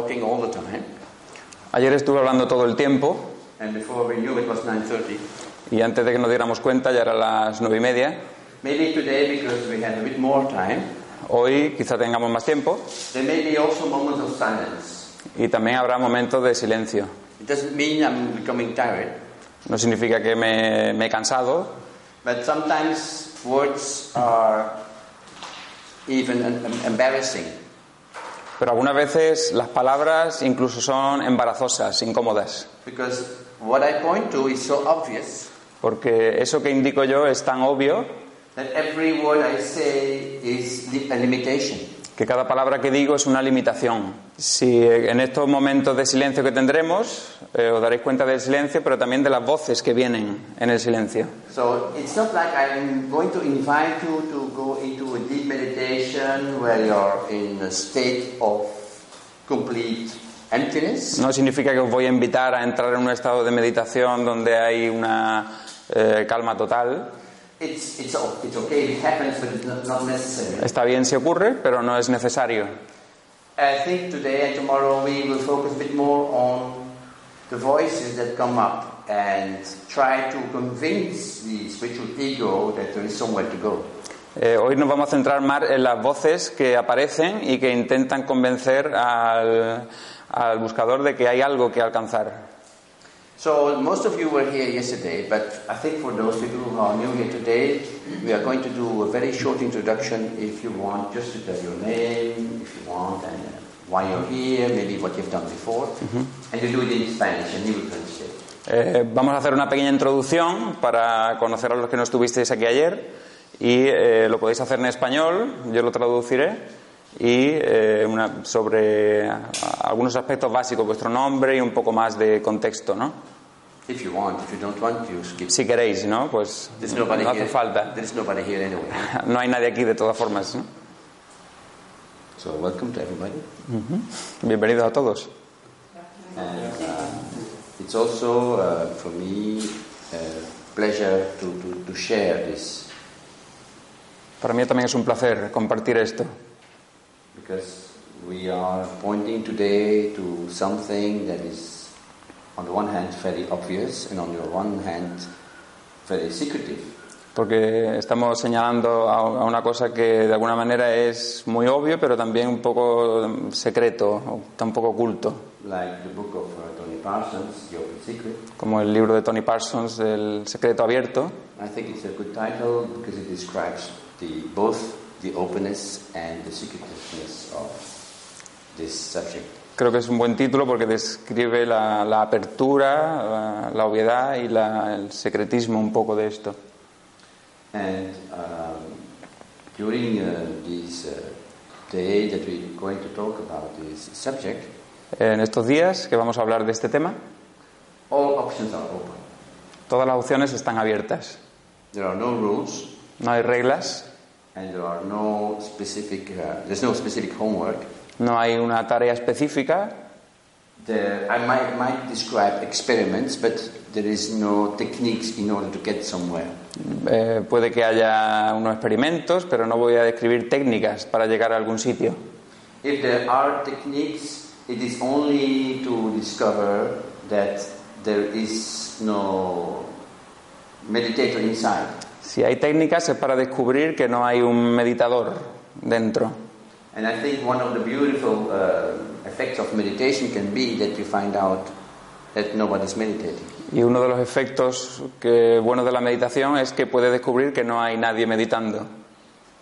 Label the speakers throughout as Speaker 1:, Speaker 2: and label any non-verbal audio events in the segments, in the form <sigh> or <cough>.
Speaker 1: talking all the time,
Speaker 2: Ayer estuve hablando todo el tiempo
Speaker 1: and before we knew it was 9:30.
Speaker 2: y antes de que nos diéramos cuenta ya eran las nueve y media.
Speaker 1: Maybe today, because we had a bit more time,
Speaker 2: Hoy quizá tengamos más tiempo
Speaker 1: there may be also moments of silence.
Speaker 2: y también habrá momentos de silencio.
Speaker 1: It doesn't mean I'm becoming tired,
Speaker 2: No significa que me, me he cansado,
Speaker 1: but sometimes words are even em- em- embarrassing.
Speaker 2: Pero algunas veces las palabras incluso son embarazosas, incómodas,
Speaker 1: Because what I point to is so obvious
Speaker 2: porque eso que indico yo es tan obvio
Speaker 1: that every word I say is a limitation.
Speaker 2: Que cada palabra que digo es una limitación. Si eh, en estos momentos de silencio que tendremos, eh, os daréis cuenta del silencio, pero también de las voces que vienen en el silencio.
Speaker 1: So it's not like I'm going to invite you to go into a deep meditation where you're in a state of complete emptiness.
Speaker 2: No significa que os voy a invitar a entrar en un estado de meditación donde hay una eh, calma total.
Speaker 1: It's, it's, o- it's okay if it happens, but it's not, not necessary.
Speaker 2: Está bien si ocurre, pero no es necesario.
Speaker 1: I think today and tomorrow we will focus a bit more on the voices that come up and try to convince the spiritual ego that there is somewhere to go.
Speaker 2: Hoy nos vamos a centrar más en las voces que aparecen y que intentan convencer al, al buscador de que hay algo que alcanzar.
Speaker 1: So most of you were here yesterday, but I think for those people who are new here today, we are going to do a very short introduction if you want, just to tell your name, if you want, and why you're here, maybe what you've done before. And you do it in Spanish, and you will translate.
Speaker 2: Eh, vamos a hacer una pequeña introducción para conocer a los que no estuvisteis aquí ayer y eh, lo podéis hacer en español, yo lo traduciré y eh, una- sobre algunos aspectos básicos, vuestro nombre y un poco más de contexto, ¿no?
Speaker 1: If you want, if you don't want, you skip.
Speaker 2: Si queréis, ¿no? Pues no hace
Speaker 1: here.
Speaker 2: falta.
Speaker 1: Here anyway. <laughs>
Speaker 2: No hay nadie aquí de todas formas. ¿no?
Speaker 1: So welcome to everybody.
Speaker 2: Bienvenidos a todos.
Speaker 1: And uh, it's also uh, for me a pleasure to, to, to share this
Speaker 2: Para mí también es un placer compartir esto,
Speaker 1: because we are pointing today to something that is, on the one hand, very obvious, and on the one hand, very secretive.
Speaker 2: porque estamos señalando a una cosa que de alguna manera es muy obvio, pero también un poco mm, secreto, un poco oculto,
Speaker 1: Like the book of uh, Tony Parsons, The Open Secret.
Speaker 2: como el libro de Tony Parsons, El secreto abierto.
Speaker 1: I think it's a good title because it describes the, both the openness and the secretiveness of this subject.
Speaker 2: Creo que es un buen título porque describe la, la apertura, la, la obviedad y la- el secretismo un poco de esto.
Speaker 1: And um, during uh, this uh, day that we're going to talk about this subject,
Speaker 2: En estos días que vamos a hablar de este tema,
Speaker 1: all options are open.
Speaker 2: todas las opciones están abiertas.
Speaker 1: There are no rules,
Speaker 2: No hay reglas,
Speaker 1: and there are no specific. Uh, there's no specific homework.
Speaker 2: no hay una tarea específica.
Speaker 1: There, I might, might describe experiments, but there is no techniques in order to get somewhere.
Speaker 2: Eh, puede que haya unos experimentos, pero no voy a describir técnicas para llegar a algún sitio.
Speaker 1: If there are techniques, it is only to discover that there is no meditator inside.
Speaker 2: Si hay técnicas es para descubrir que no hay un meditador dentro.
Speaker 1: And I think one of the beautiful uh, effects of meditation can be that you find out that nobody's meditating.
Speaker 2: Y uno de los efectos que, buenos de la meditación es que puede descubrir que no hay nadie meditando.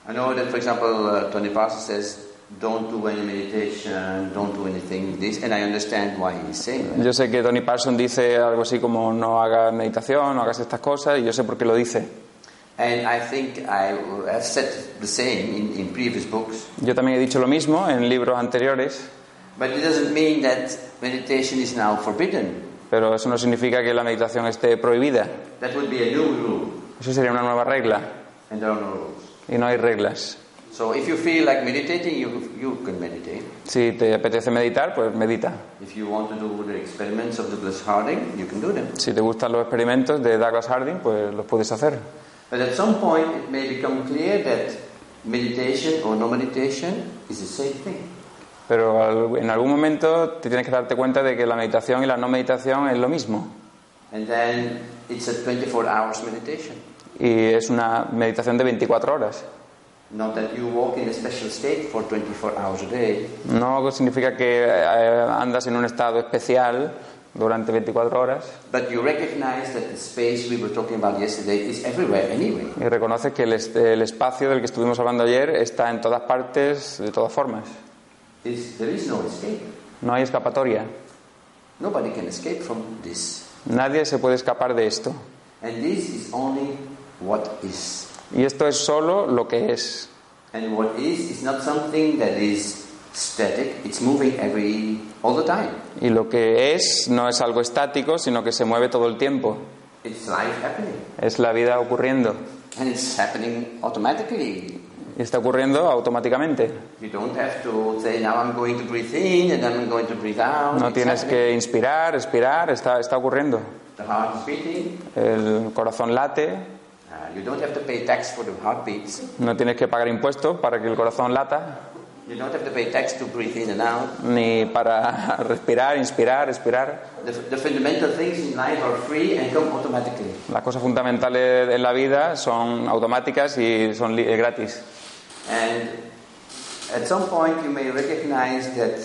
Speaker 1: I know that, for example, uh, Tony Parsons says, don't do any meditation, don't do anything this, and I understand why he's saying that.
Speaker 2: Yo sé que Tony Parson dice algo así como no hagas meditación, no hagas estas cosas, y yo sé por qué lo dice. Yo también he dicho lo mismo en libros anteriores,
Speaker 1: but it doesn't mean that meditation is now forbidden.
Speaker 2: pero eso no significa que la meditación esté prohibida.
Speaker 1: That would be a new rule,
Speaker 2: Eso sería una nueva regla,
Speaker 1: and there are no rules.
Speaker 2: y no hay reglas.
Speaker 1: So if you feel like meditating, you, you can meditate.
Speaker 2: Si te apetece meditar, pues medita.
Speaker 1: If you want to do the experiments of Douglas Harding, you can do them.
Speaker 2: Si te gustan los experimentos de Douglas Harding, pues los puedes hacer.
Speaker 1: But at some point, it may become clear that meditation or no meditation is the same thing.
Speaker 2: Pero en algún momento te tienes que darte cuenta de que la meditación y la no meditación es lo mismo.
Speaker 1: And then it's a 24 hours meditation.
Speaker 2: Y es una meditación de 24 horas.
Speaker 1: Not that you walk in a special state for 24 hours a day,
Speaker 2: No significa que eh, andas en un estado especial durante 24 horas
Speaker 1: but you recognize that the space we were talking about yesterday is everywhere anyway.
Speaker 2: y reconoces que el, el espacio del que estuvimos hablando ayer está en todas partes, de todas formas.
Speaker 1: There is no escape.
Speaker 2: No hay escapatoria.
Speaker 1: Nobody can escape from this.
Speaker 2: Nadie se puede escapar de esto.
Speaker 1: And this is only what is.
Speaker 2: Y esto es solo lo que es.
Speaker 1: And what is is not something that is static, it's moving every all the time.
Speaker 2: Y lo que es no es algo estático, sino que se mueve todo el tiempo.
Speaker 1: It's life happening.
Speaker 2: Es la vida ocurriendo.
Speaker 1: And it's happening automatically.
Speaker 2: Y está ocurriendo automáticamente.
Speaker 1: You don't have to say, now I'm going to breathe in and then I'm going to breathe out.
Speaker 2: No tienes que inspirar, expirar, está, está ocurriendo.
Speaker 1: The heart is beating.
Speaker 2: El corazón late,
Speaker 1: Uh, you don't have to pay tax for the heartbeats.
Speaker 2: no tienes que pagar impuestos para que el corazón lata,
Speaker 1: You don't have to pay tax to breathe in and out.
Speaker 2: ni para <laughs> respirar, inspirar, expirar.
Speaker 1: The, the fundamental things in life are free and come automatically.
Speaker 2: Las cosas fundamentales en la vida son automáticas y son li- gratis.
Speaker 1: And at some point, you may recognize that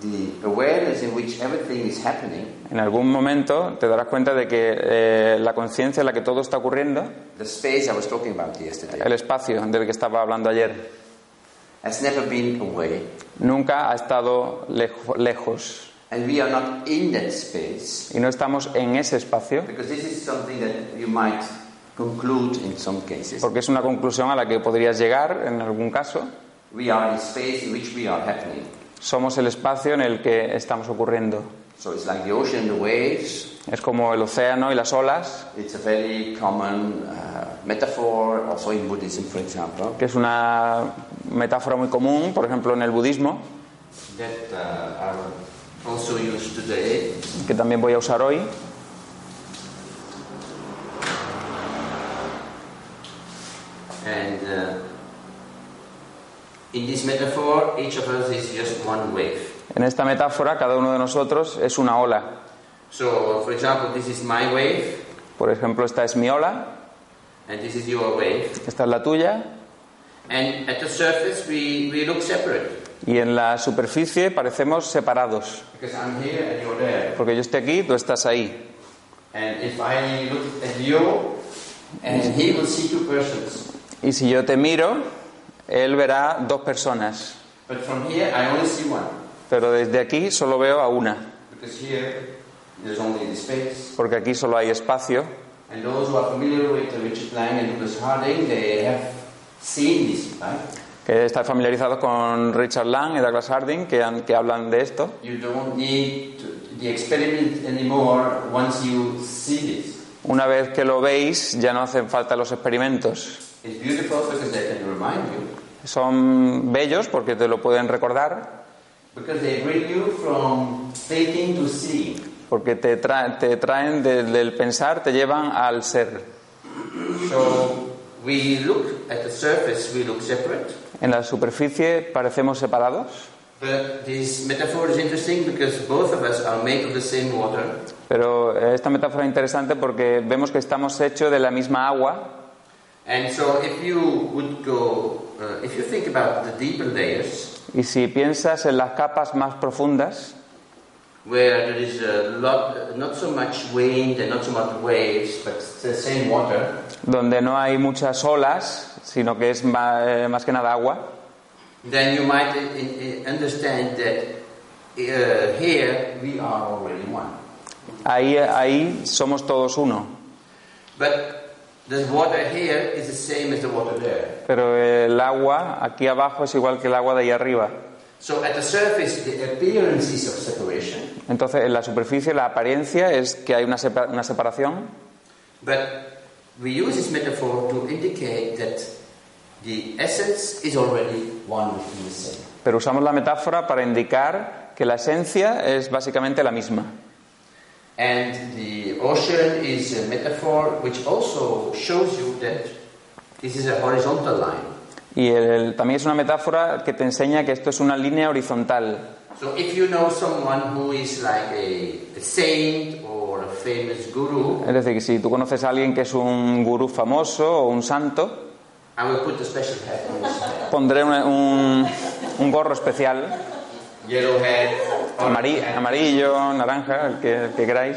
Speaker 1: the awareness in which everything is happening,
Speaker 2: En algún momento te darás cuenta de que eh, la conciencia en la que todo está ocurriendo,
Speaker 1: the space I was talking about yesterday,
Speaker 2: el espacio del que estaba hablando ayer,
Speaker 1: has never been away.
Speaker 2: nunca ha estado lejo- lejos.
Speaker 1: And we are not in that space
Speaker 2: Y no estamos en ese espacio
Speaker 1: because this is something that you might conclude in some cases.
Speaker 2: porque es una conclusión a la que podrías llegar en algún caso.
Speaker 1: We are in space in which we are happening.
Speaker 2: Somos el espacio en el que estamos ocurriendo.
Speaker 1: So it's like the ocean and the waves.
Speaker 2: Es como el océano y las olas,
Speaker 1: It's a very common uh, metaphor, also in Buddhism, for example,
Speaker 2: que es una metáfora muy común, por ejemplo, en el budismo,
Speaker 1: that uh, are also used today.
Speaker 2: que también voy a usar hoy.
Speaker 1: And uh, in this metaphor, each of us is just one wave.
Speaker 2: En esta metáfora, cada uno de nosotros es una ola.
Speaker 1: So, for example, this is my wave,
Speaker 2: Por ejemplo, esta es mi ola,
Speaker 1: and this is your wave.
Speaker 2: esta es la tuya,
Speaker 1: And at the surface, we, we look separate
Speaker 2: y en la superficie parecemos separados.
Speaker 1: because I'm here and you're there.
Speaker 2: Porque yo estoy aquí, tú estás ahí.
Speaker 1: And if I look at you, and he will see two persons.
Speaker 2: Y si yo te miro, él verá dos personas.
Speaker 1: But from here, I only see one.
Speaker 2: Pero desde aquí solo veo a una, porque aquí solo hay espacio.
Speaker 1: And those who are familiar with Richard Lang and Douglas Harding, they have seen this, right?
Speaker 2: Que están familiarizados con Richard Lang y Douglas Harding, que, han- que hablan de esto.
Speaker 1: You don't need to, the experiment anymore once you see this.
Speaker 2: Una vez que lo veis, ya no hacen falta los experimentos.
Speaker 1: It's beautiful because they can remind you,
Speaker 2: Son bellos porque te lo pueden recordar,
Speaker 1: because they bring you from thinking to seeing.
Speaker 2: porque te, tra- te traen de- del pensar, te llevan al ser.
Speaker 1: So we look at the surface, we look separate.
Speaker 2: En la superficie parecemos separados,
Speaker 1: But this metaphor is interesting because both of us are made of the same water.
Speaker 2: pero esta metáfora es interesante porque vemos que estamos hechos de la misma agua
Speaker 1: And so if you would go, uh, if you think about the deeper layers,
Speaker 2: y si piensas en las capas más profundas,
Speaker 1: where there is a lot, not so much wind and not so much waves, but the same water,
Speaker 2: donde no hay muchas olas, sino que es ma- eh, más que nada agua,
Speaker 1: then you might uh, uh, understand that uh, here we are already one.
Speaker 2: ahí, ahí somos todos uno.
Speaker 1: But water here is the same as the water there.
Speaker 2: Pero el agua aquí abajo es igual que el agua de ahí arriba.
Speaker 1: So at the surface, the appearances of separation,
Speaker 2: Entonces, en la superficie la apariencia es que hay una, sepa- una separación,
Speaker 1: but we use this metaphor to indicate that the essence is already one within the same.
Speaker 2: pero usamos la metáfora para indicar que la esencia es básicamente la misma.
Speaker 1: And the ocean is a metaphor which also shows you that this is a horizontal line.
Speaker 2: Y el- también es una metáfora que te enseña que esto es una línea horizontal.
Speaker 1: So if you know someone who is like a, a saint or a famous guru,
Speaker 2: Es decir, si tú conoces a alguien que es un gurú famoso o un santo,
Speaker 1: I will put a special hat on his head.
Speaker 2: pondré un, un- un gorro especial,
Speaker 1: Yellow hat,
Speaker 2: amarillo, naranja, el que, el que queráis.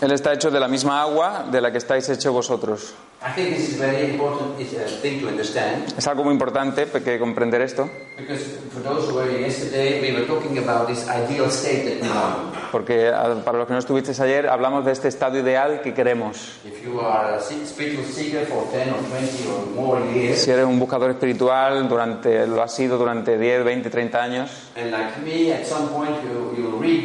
Speaker 2: Él está hecho de la misma agua de la que estáis hechos vosotros. Es algo muy importante que comprender esto,
Speaker 1: because for those who were here yesterday, we were talking about this ideal state that we want.
Speaker 2: porque a- para los que no estuvisteis ayer hablamos de este estado ideal que queremos.
Speaker 1: If you are a se- spiritual seeker for 10 or 20 or more years,
Speaker 2: Si eres un buscador espiritual, durante, lo has sido durante 10, 20, 30 años,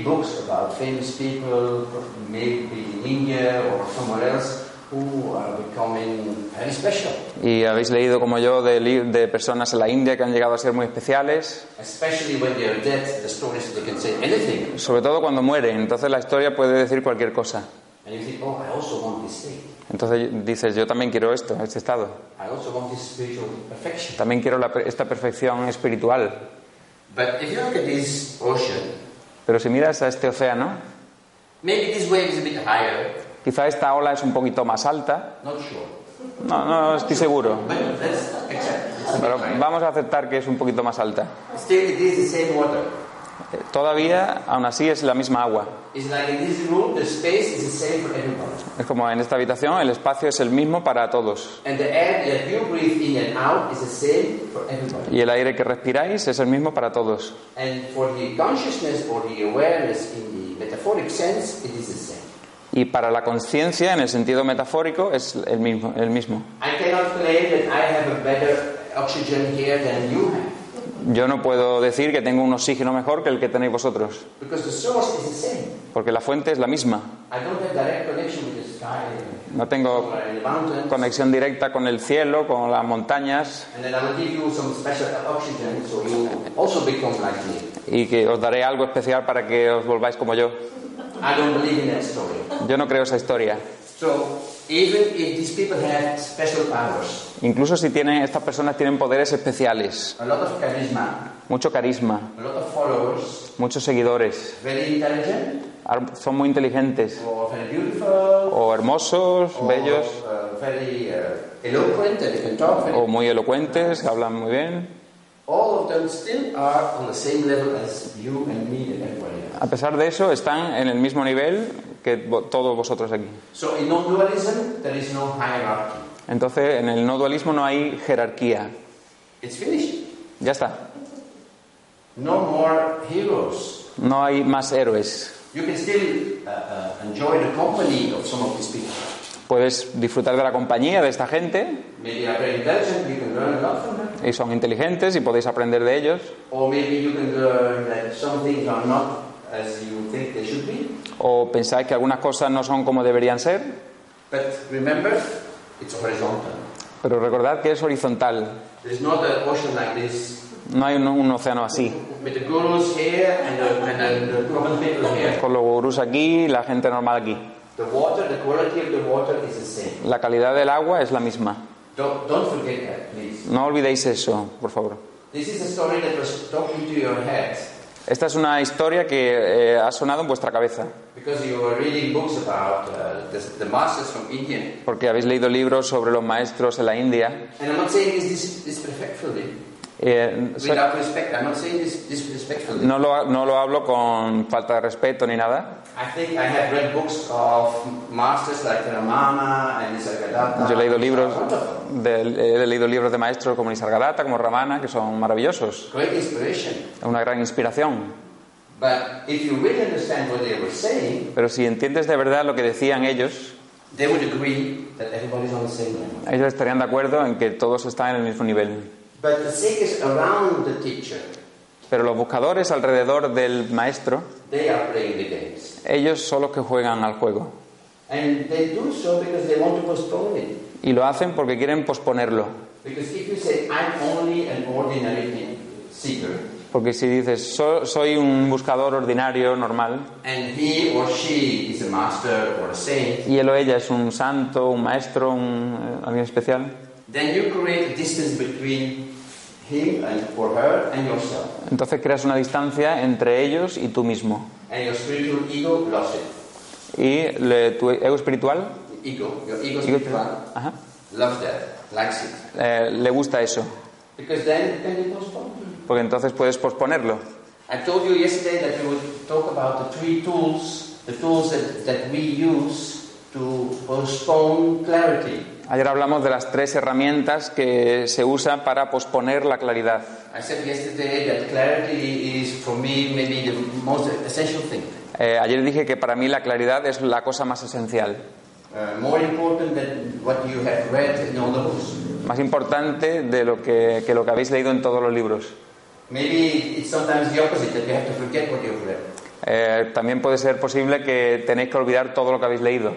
Speaker 1: books about famous people, maybe in India or somewhere else, who are becoming very special.
Speaker 2: y habéis leído como yo de, de personas en la India que han llegado a ser muy especiales,
Speaker 1: Especially when they are dead, the stories they can say anything.
Speaker 2: sobre todo cuando mueren, entonces la historia puede decir cualquier cosa.
Speaker 1: And you think, oh, I also want this state.
Speaker 2: Entonces dices, yo también quiero esto, este estado.
Speaker 1: I also want this spiritual perfection.
Speaker 2: También quiero la esta perfección espiritual.
Speaker 1: But if you look at this ocean,
Speaker 2: Pero si miras a este océano,
Speaker 1: maybe this wave is a bit higher,
Speaker 2: quizá esta ola es un poquito más alta.
Speaker 1: not sure.
Speaker 2: No, no estoy seguro.
Speaker 1: But
Speaker 2: Pero vamos a aceptar que es un poquito más alta.
Speaker 1: Still, it is the same water.
Speaker 2: Todavía, aún así, es la misma agua.
Speaker 1: It's like in this room, the space is the same for everybody.
Speaker 2: Es como en esta habitación, el espacio es el mismo para todos. Y el aire que respiráis es el mismo para todos. Y para la conciencia, en el sentido metafórico, es el mismo. El mismo.
Speaker 1: I cannot claim that I have a better oxygen here than you have.
Speaker 2: Yo no puedo decir que tengo un oxígeno mejor que el que tenéis vosotros, porque la fuente es la misma. No tengo conexión directa con el cielo, con las montañas, y que os daré algo especial para que os volváis como yo. Yo no creo esa historia.
Speaker 1: So even if these people have special powers,
Speaker 2: Incluso si tienen, estas personas tienen poderes especiales,
Speaker 1: a lot of charisma,
Speaker 2: mucho carisma, muchos seguidores,
Speaker 1: very intelligent,
Speaker 2: ar- son muy inteligentes,
Speaker 1: or very beautiful,
Speaker 2: o hermosos,
Speaker 1: or
Speaker 2: bellos,
Speaker 1: uh, very uh,
Speaker 2: o muy elocuentes, hablan muy bien. A pesar de eso, están en el mismo nivel que todos vosotros aquí.
Speaker 1: So in non-dualism, there is no hierarchy.
Speaker 2: Entonces, en el no dualismo no hay jerarquía.
Speaker 1: It's finished.
Speaker 2: Ya está.
Speaker 1: No more heroes.
Speaker 2: No hay más héroes.
Speaker 1: You can still uh, uh, enjoy the company of some of these people.
Speaker 2: Puedes disfrutar de la compañía de esta gente
Speaker 1: Maybe they are very intelligent, you can learn a lot from them.
Speaker 2: y son inteligentes y podéis aprender de ellos.
Speaker 1: Or maybe you can learn that some things are not as you think they should be.
Speaker 2: O pensáis que algunas cosas no son como deberían ser,
Speaker 1: But remember, it's horizontal.
Speaker 2: pero recordad que es horizontal.
Speaker 1: There's not an ocean like this
Speaker 2: No hay un, un océano así,
Speaker 1: with the gurus here and the, and the, the common people here.
Speaker 2: con los gurús aquí y la gente normal aquí.
Speaker 1: The water, the quality of the water is the same.
Speaker 2: La calidad del agua es la misma.
Speaker 1: Don't, don't forget that, please.
Speaker 2: No olvidéis eso, por favor.
Speaker 1: This is a story that was talking to your head
Speaker 2: Esta es una historia que eh, ha sonado en vuestra cabeza,
Speaker 1: because you were reading books about uh, the, the masters from India.
Speaker 2: porque habéis leído libros sobre los maestros en la India.
Speaker 1: This.
Speaker 2: Eh, so-
Speaker 1: Without respect, I'm not this disrespectfully.
Speaker 2: no, lo, no lo hablo con falta de respeto ni nada.
Speaker 1: I think I have read books of masters like Ramana and Nisargadatta.
Speaker 2: Yo he leído libros de, he leído libros de maestros como Nisargadatta, como Ramana, que son maravillosos.
Speaker 1: Great inspiration.
Speaker 2: Es una gran inspiración.
Speaker 1: But if you really understand what they were saying,
Speaker 2: Pero si entiendes de verdad lo que decían ellos,
Speaker 1: they would agree that everybody's on the same level.
Speaker 2: ellos estarían de acuerdo en que todos están en el mismo nivel.
Speaker 1: But the seekers around the teacher,
Speaker 2: Pero los buscadores alrededor del maestro,
Speaker 1: they are playing the games.
Speaker 2: ellos son los que juegan al juego.
Speaker 1: And they do so because they want to postpone it.
Speaker 2: Y lo hacen porque quieren posponerlo.
Speaker 1: Because if you say, I'm only an ordinary seeker,
Speaker 2: Porque si dices, "So- soy un buscador ordinario, normal,
Speaker 1: and he or she is a master or a saint,
Speaker 2: y él o ella es un santo, un maestro, un, eh, alguien especial,
Speaker 1: then you create a distance between him and or her and yourself.
Speaker 2: entonces creas una distancia entre ellos y tú mismo.
Speaker 1: And your spiritual ego loves it.
Speaker 2: Y le- tu ego espiritual
Speaker 1: Ego, your ego
Speaker 2: ego
Speaker 1: spiritual
Speaker 2: espiritual, ajá,
Speaker 1: loves that, likes it.
Speaker 2: eh, le gusta eso,
Speaker 1: Because then postponed.
Speaker 2: porque entonces puedes posponerlo.
Speaker 1: I told you yesterday that we would talk about the three tools, the tools that, that we use to postpone clarity.
Speaker 2: Ayer hablamos de las tres herramientas que se usan para posponer la claridad.
Speaker 1: I said yesterday that clarity is, for me, maybe the most essential thing.
Speaker 2: Eh, ayer dije que para mí la claridad es la cosa más esencial,
Speaker 1: Uh, more important than what you have read in all the books.
Speaker 2: más importante de lo que, que lo que habéis leído en todos los libros. Eh, también puede ser posible que tenéis que olvidar todo lo que habéis leído.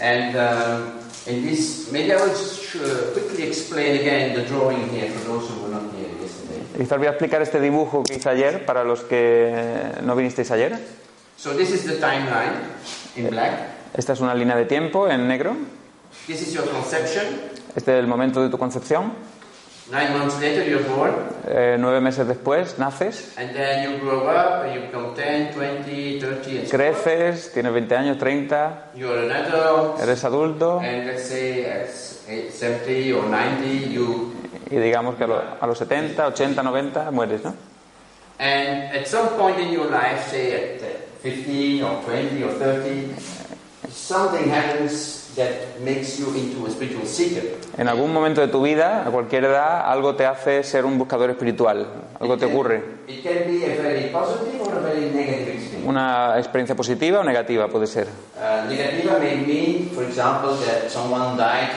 Speaker 1: And um, in this, maybe I will uh, quickly explain again the drawing here for those who were not here yesterday.
Speaker 2: Quizás voy a explicar este dibujo que hice ayer para los que no vinisteis ayer.
Speaker 1: So this is the timeline in black.
Speaker 2: Esta es una línea de tiempo en negro.
Speaker 1: This is your conception.
Speaker 2: Este es el momento de tu concepción.
Speaker 1: Nine months later, you're born,
Speaker 2: Eh, nueve meses después naces,
Speaker 1: and then you grow up, and you become 10, 20, 30, and so on.
Speaker 2: creces, tienes 20 años, 30,
Speaker 1: You're an adult,
Speaker 2: eres adulto.
Speaker 1: And let's say at 70 or 90, you
Speaker 2: y digamos que a, lo- a los 70, 80, 90 mueres, ¿no?
Speaker 1: And at some point in your life, say at uh, 15 or 20 or 30, something happens that makes you into a spiritual seeker.
Speaker 2: En algún momento de tu vida, a cualquier edad, algo te hace ser un buscador espiritual, algo te ocurre.
Speaker 1: It can be a very positive or a very negative experience.
Speaker 2: Una experiencia positiva o negativa puede ser.
Speaker 1: Uh, negativa may mean, for example, that someone died,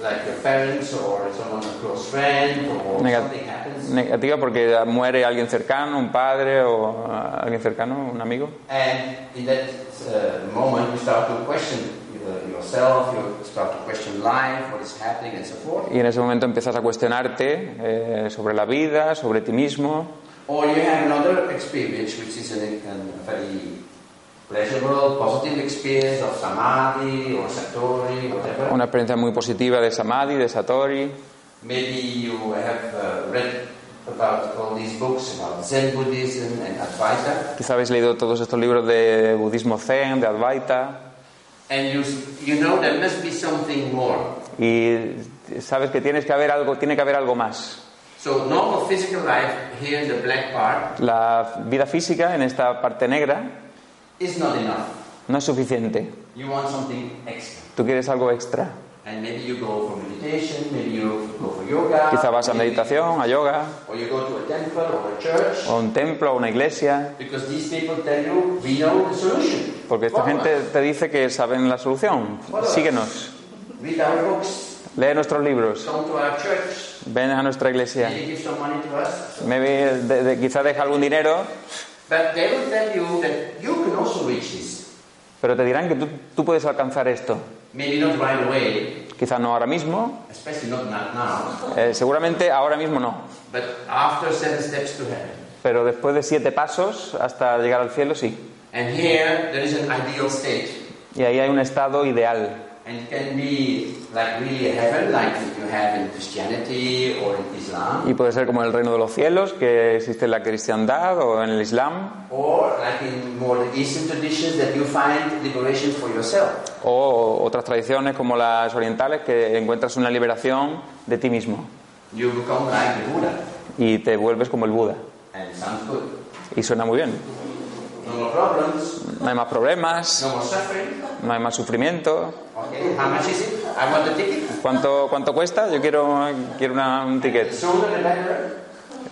Speaker 1: like your parents or someone a close friend, or
Speaker 2: Nega-
Speaker 1: something happens.
Speaker 2: Negativa porque muere alguien cercano, un padre o uh, alguien cercano, un amigo.
Speaker 1: And in that uh, moment, you start to question yourself, you start to question life, what is happening, and so forth.
Speaker 2: Y en ese momento empiezas a cuestionarte eh, sobre la vida, sobre ti mismo.
Speaker 1: Or you have another experience, which is a, a very pleasurable, positive experience of samadhi or satori, whatever.
Speaker 2: Una experiencia muy positiva de Samadhi, de Satori.
Speaker 1: Maybe you have uh, read about all these books about Zen Buddhism and Advaita,
Speaker 2: Quizá habéis leído todos estos libros de budismo zen, de Advaita.
Speaker 1: And you you know there must be something more.
Speaker 2: Y sabes que tienes que haber algo, tiene que haber algo más.
Speaker 1: So normal physical life here in the black part
Speaker 2: La vida física en esta parte negra
Speaker 1: is not enough.
Speaker 2: no es suficiente.
Speaker 1: You want something extra.
Speaker 2: Tú quieres algo extra.
Speaker 1: And maybe you go for meditation, maybe you go for yoga,
Speaker 2: Quizá vas a meditación, a yoga, o a un templo, a una iglesia,
Speaker 1: because these people tell you we know the solution.
Speaker 2: porque esta gente te dice que saben la solución. Síguenos,
Speaker 1: read our books,
Speaker 2: lee nuestros libros, ven a nuestra iglesia.
Speaker 1: maybe
Speaker 2: de- de- quizá deja algún dinero,
Speaker 1: But they will tell you that you can also reach this.
Speaker 2: pero te dirán que tú, tú puedes alcanzar esto.
Speaker 1: Maybe not right away,
Speaker 2: Quizá no ahora mismo, eh, seguramente ahora mismo no,
Speaker 1: but after seven steps to heaven.
Speaker 2: pero después de siete pasos hasta llegar al cielo sí.
Speaker 1: And here there is an ideal state.
Speaker 2: Y ahí hay un estado ideal.
Speaker 1: And it can be like really heaven, like you have in Christianity or in Islam,
Speaker 2: Y puede ser como el reino de los cielos, que existe en la cristiandad o en el islam,
Speaker 1: or like in more Eastern traditions that you find liberation for yourself.
Speaker 2: o otras tradiciones como las orientales, que encuentras una liberación de ti mismo
Speaker 1: You become like the Buddha.
Speaker 2: y te vuelves como el Buda.
Speaker 1: And it sounds good.
Speaker 2: Y suena muy bien.
Speaker 1: No more problems,
Speaker 2: No hay más problemas,
Speaker 1: no more suffering.
Speaker 2: no hay más sufrimiento.
Speaker 1: Okay, how much is it? I want the ticket.
Speaker 2: ¿Cuánto, cuánto cuesta? Yo quiero, quiero una- un ticket.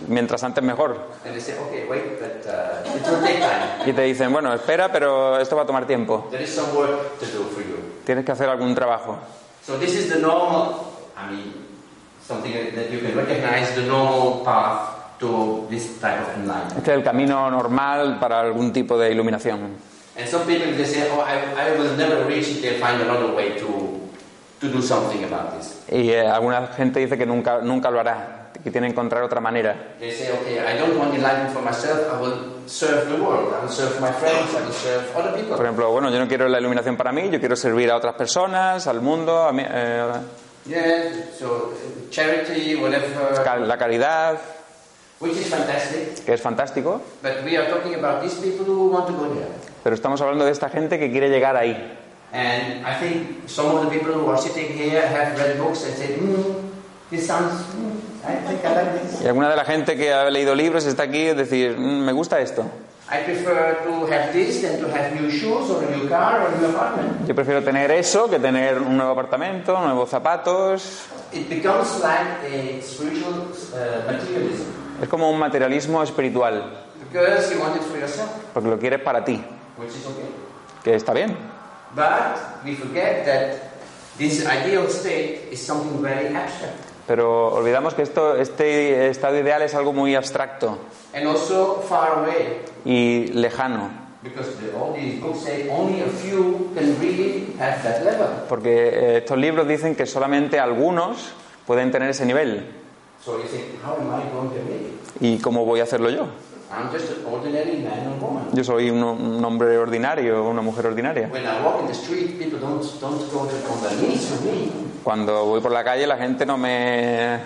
Speaker 2: Mientras antes mejor.
Speaker 1: And they say, okay, wait, but uh, it will take time.
Speaker 2: Y te dicen, bueno, espera, pero esto va a tomar tiempo.
Speaker 1: There is some work to do for you.
Speaker 2: Tienes que hacer algún trabajo.
Speaker 1: So this is the normal, I mean, something that you can recognize, the normal path to this type of enlightenment.
Speaker 2: Este es el camino normal para algún tipo de iluminación.
Speaker 1: And some people, they say, oh, I, I will never reach it, they'll find another way to, to do something about this.
Speaker 2: Y eh, alguna gente dice que nunca, nunca lo hará. y tienen que encontrar otra manera.
Speaker 1: They say, okay, I don't want enlightenment for myself, I will serve the world, I will serve my friends, I will serve other
Speaker 2: Por
Speaker 1: people.
Speaker 2: ejemplo, bueno, yo no quiero la iluminación para mí, yo quiero servir a otras personas, al mundo, a mí- eh,
Speaker 1: Yeah, so charity, whatever,
Speaker 2: la caridad,
Speaker 1: which is fantastic.
Speaker 2: que es fantástico,
Speaker 1: But we are talking about these people who want to go there.
Speaker 2: pero estamos hablando de esta gente que quiere llegar ahí.
Speaker 1: And I think some of the people who are sitting here have read books and said, hmm, this sounds, hmm, I think I like this.
Speaker 2: Y alguna de la gente que ha leído libros está aquí es decir, "Mm, me gusta esto.
Speaker 1: I prefer to have this than to have new shoes or a new car or a new apartment.
Speaker 2: Yo prefiero tener eso que tener un nuevo apartamento, nuevos zapatos.
Speaker 1: It becomes like a spiritual uh, materialism
Speaker 2: Es como un materialismo espiritual, porque lo quieres para ti,
Speaker 1: okay.
Speaker 2: que está bien.
Speaker 1: But we forget that this ideal state is something very abstract
Speaker 2: Pero olvidamos que esto, este estado ideal es algo muy abstracto
Speaker 1: and also far away
Speaker 2: y lejano,
Speaker 1: because the, all these books say only a few can really have that level.
Speaker 2: porque eh, estos libros dicen que solamente algunos pueden tener ese nivel.
Speaker 1: So you think, how am I going to make it?
Speaker 2: ¿Y cómo voy a hacerlo yo?
Speaker 1: I'm just an ordinary man or woman.
Speaker 2: Yo soy un, un hombre ordinario, una mujer ordinaria.
Speaker 1: When I walk in the street, people don't don't go to on their knees for me.
Speaker 2: Cuando voy por la calle la gente no me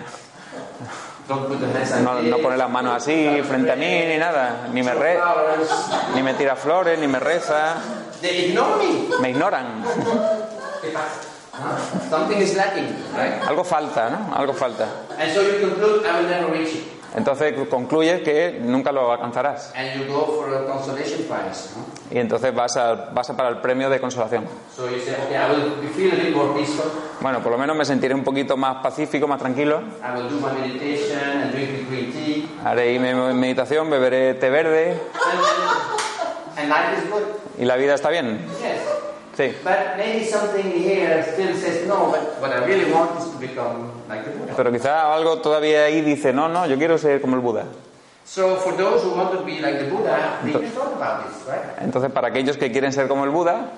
Speaker 2: no, no pone las manos así frente a mí ni nada, ni me re, ni me tira flores, ni me reza,
Speaker 1: They ignore me.
Speaker 2: me ignoran.
Speaker 1: Something is lacking, right?
Speaker 2: Algo falta, ¿no? Algo falta.
Speaker 1: And so you conclude, I will never reach it.
Speaker 2: Entonces concluyes que nunca lo alcanzarás
Speaker 1: And you go for a consolation prize. Huh?
Speaker 2: y entonces vas a, vas a para el premio de consolación.
Speaker 1: So you say, okay, I will feel a more peaceful.
Speaker 2: Bueno, por lo menos me sentiré un poquito más pacífico, más tranquilo.
Speaker 1: I will do my meditation and drink green tea.
Speaker 2: Haré mi meditación, beberé té verde
Speaker 1: And, and life is good.
Speaker 2: y la vida está bien.
Speaker 1: Yes.
Speaker 2: Sí.
Speaker 1: But maybe something here still says, no, but what I really want is to become like the Buddha.
Speaker 2: Pero quizá algo todavía ahí dice, no, no, yo quiero ser como el Buda.
Speaker 1: So for those who want to be like the Buddha, they can talk about this, right?
Speaker 2: Entonces, para aquellos que quieren ser como el Buda,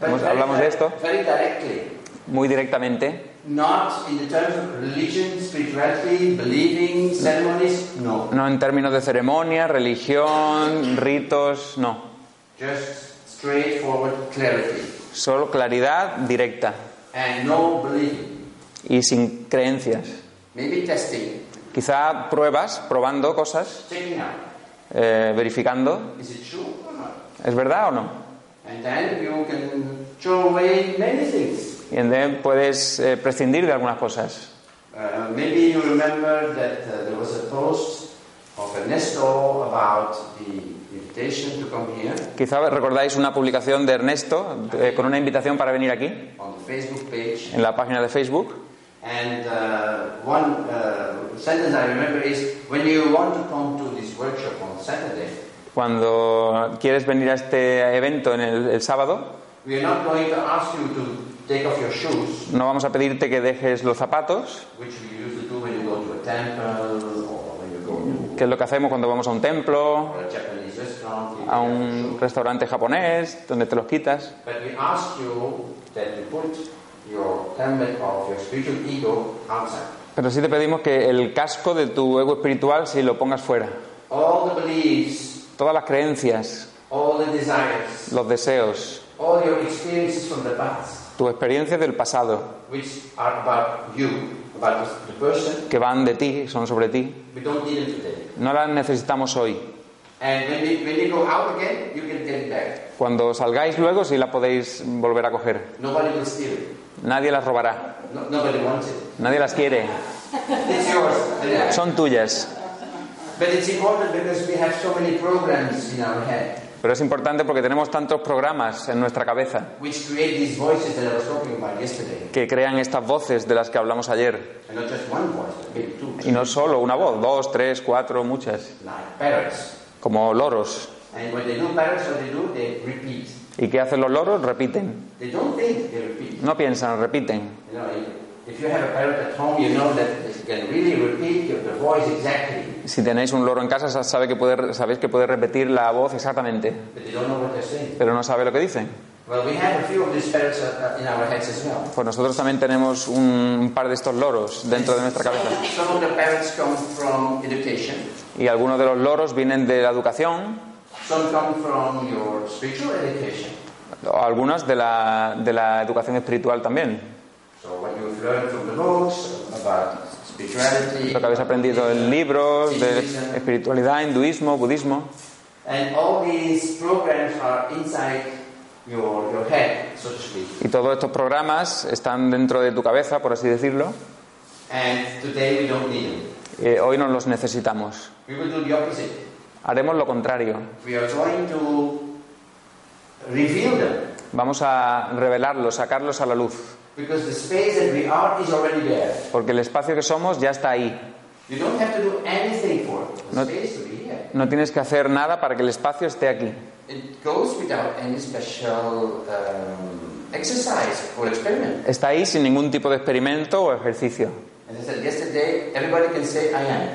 Speaker 2: hemos- hablamos de esto
Speaker 1: Very directly.
Speaker 2: muy directamente,
Speaker 1: Not in the terms of religion, spirituality, believing, ceremonies, no.
Speaker 2: no en términos de ceremonia, religión, ritos, no.
Speaker 1: Just straightforward clarity.
Speaker 2: Solo claridad directa
Speaker 1: And no
Speaker 2: y sin creencias.
Speaker 1: Maybe testing,
Speaker 2: Quizá pruebas, probando cosas, eh, verificando,
Speaker 1: Is it true or not?
Speaker 2: ¿es verdad o no?
Speaker 1: And then you can throw away many things.
Speaker 2: Y entonces puedes eh, prescindir de algunas cosas.
Speaker 1: Uh, maybe you remember that uh, there was a post of Ernesto about the
Speaker 2: Quizá recordáis una publicación de Ernesto eh, con una invitación para venir aquí, en la página de Facebook. Cuando quieres venir a este evento en el, el sábado, no vamos a pedirte que dejes los zapatos, que es lo que hacemos cuando vamos a un templo,
Speaker 1: a
Speaker 2: un restaurante japonés, donde te los quitas. Pero sí te pedimos que el casco de tu ego espiritual si lo pongas fuera. Todas las creencias, los deseos,
Speaker 1: all your experiences from the past,
Speaker 2: tus experiencias del pasado, que van de ti, son sobre ti, no las necesitamos hoy. Cuando salgáis luego sí la podéis volver a coger. Nadie las robará, nadie las quiere, son tuyas. Pero es importante porque tenemos tantos programas en nuestra cabeza que crean estas voces de las que hablamos ayer. Y no solo una voz, dos, tres, cuatro, muchas, como loros. ¿Y qué hacen los loros? Repiten. No piensan, repiten. Si tenéis un loro en casa, sabe que puede, sabéis que puede repetir la voz exactamente, pero no sabe lo que
Speaker 1: well.
Speaker 2: Pues nosotros también tenemos un par de estos loros dentro de nuestra cabeza. Y algunos de los loros vienen de la educación, algunos de la, de la educación espiritual también. Lo que habéis aprendido en libros de espiritualidad, hinduismo, budismo. Y todos estos programas están dentro de tu cabeza, por así decirlo.
Speaker 1: And today we don't need them.
Speaker 2: Eh, hoy no los necesitamos. Haremos lo contrario.
Speaker 1: We are going to reveal them
Speaker 2: Vamos a revelarlos, sacarlos a la luz.
Speaker 1: Because the space that we are is already there.
Speaker 2: Porque el espacio que somos ya está ahí.
Speaker 1: You don't have to do anything for the
Speaker 2: No-
Speaker 1: space to be here.
Speaker 2: No tienes que hacer nada para que el espacio esté aquí.
Speaker 1: It goes without any special um, exercise or experiment.
Speaker 2: Está ahí sin ningún tipo de experimento o ejercicio.
Speaker 1: As I said yesterday, everybody can say I am.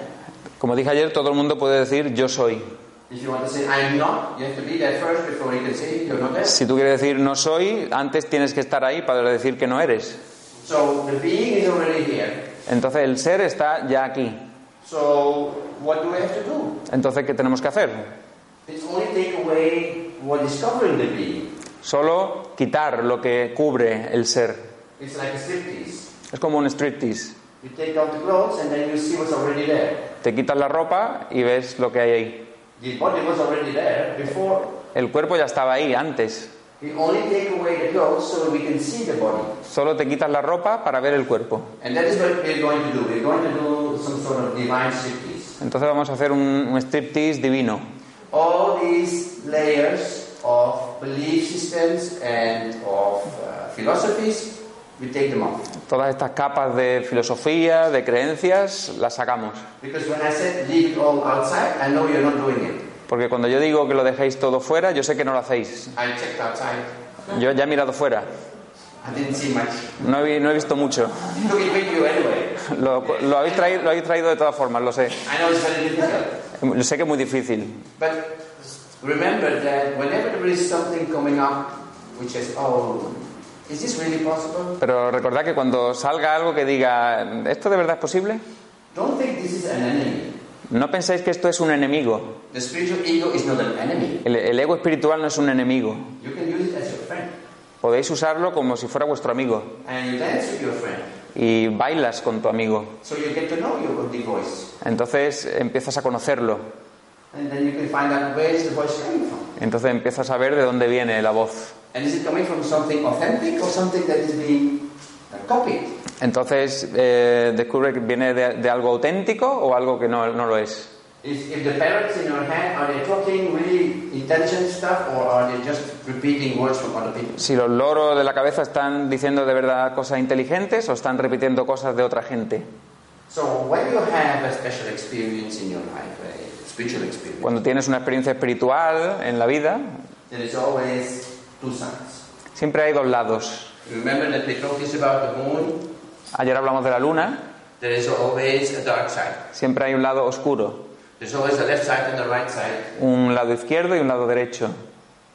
Speaker 2: Como dije ayer, todo el mundo puede decir yo soy.
Speaker 1: If you want to say I am not, you have to be there first before you can say you're not there.
Speaker 2: Si tú quieres decir no soy, antes tienes que estar ahí para decir que no eres.
Speaker 1: So the being is already here.
Speaker 2: Entonces el ser está ya aquí.
Speaker 1: So what do we have to do?
Speaker 2: Entonces, ¿qué tenemos que hacer?
Speaker 1: It's only take away what is covering the being.
Speaker 2: Solo quitar lo que cubre el ser.
Speaker 1: It's like a striptease.
Speaker 2: Es como un striptease.
Speaker 1: You take out the clothes and then you see what's already there.
Speaker 2: Te quitas la ropa y ves lo que hay ahí.
Speaker 1: The body was already there before.
Speaker 2: El cuerpo ya estaba ahí antes.
Speaker 1: We only take away the clothes so we can see the body.
Speaker 2: Solo te quitas la ropa para ver el cuerpo.
Speaker 1: And that is what we're going to do. We're going to do some sort of divine striptease.
Speaker 2: Entonces vamos a hacer un, un striptease divino.
Speaker 1: All these layers of belief systems and of uh, philosophies, we take them off.
Speaker 2: Todas estas capas de filosofía, de creencias, las sacamos.
Speaker 1: Because when I said leave it all outside, I know you're not doing it.
Speaker 2: Porque cuando yo digo que lo dejéis todo fuera, yo sé que no lo hacéis.
Speaker 1: I checked outside.
Speaker 2: Yo ya he mirado fuera.
Speaker 1: I didn't see much.
Speaker 2: No he, no he visto mucho. <laughs> Lo, lo habéis traído, lo habéis traído de todas formas, lo sé.
Speaker 1: I know it's very difficult.
Speaker 2: Yo sé que es muy difícil.
Speaker 1: But remember that whenever there is something coming up which is, oh, is this really possible?
Speaker 2: Pero recordad que cuando salga algo que diga, ¿esto de verdad es posible?
Speaker 1: Don't think this is an enemy.
Speaker 2: No penséis que esto es un enemigo.
Speaker 1: The spiritual ego is not an enemy.
Speaker 2: El, el ego espiritual no es un enemigo.
Speaker 1: You can use it as your friend.
Speaker 2: Podéis usarlo como si fuera vuestro amigo.
Speaker 1: And you dance with your friend.
Speaker 2: Y bailas con tu amigo.
Speaker 1: So you get to know your voice.
Speaker 2: Entonces empiezas a conocerlo.
Speaker 1: And then you can find out where is the voice from.
Speaker 2: Entonces empiezas a ver de dónde viene la voz.
Speaker 1: And is it coming from something authentic or something that is being copied?
Speaker 2: Entonces eh, descubre que viene de, de algo auténtico o algo que no, no lo es.
Speaker 1: If, if the parrots in your head, are they talking really intelligent stuff or are they just repeating words from other people?
Speaker 2: Si los loros de la cabeza están diciendo de verdad cosas inteligentes o están repitiendo cosas de otra gente.
Speaker 1: So when you have a special experience in your life, a spiritual experience,
Speaker 2: Cuando tienes una experiencia espiritual en la vida,
Speaker 1: there is always two sides.
Speaker 2: siempre hay dos lados.
Speaker 1: Remember that we talked this about the moon?
Speaker 2: Ayer hablamos de la luna,
Speaker 1: There is always a dark side.
Speaker 2: siempre hay un lado oscuro,
Speaker 1: There's always a left side and a right side.
Speaker 2: un lado izquierdo y un lado derecho.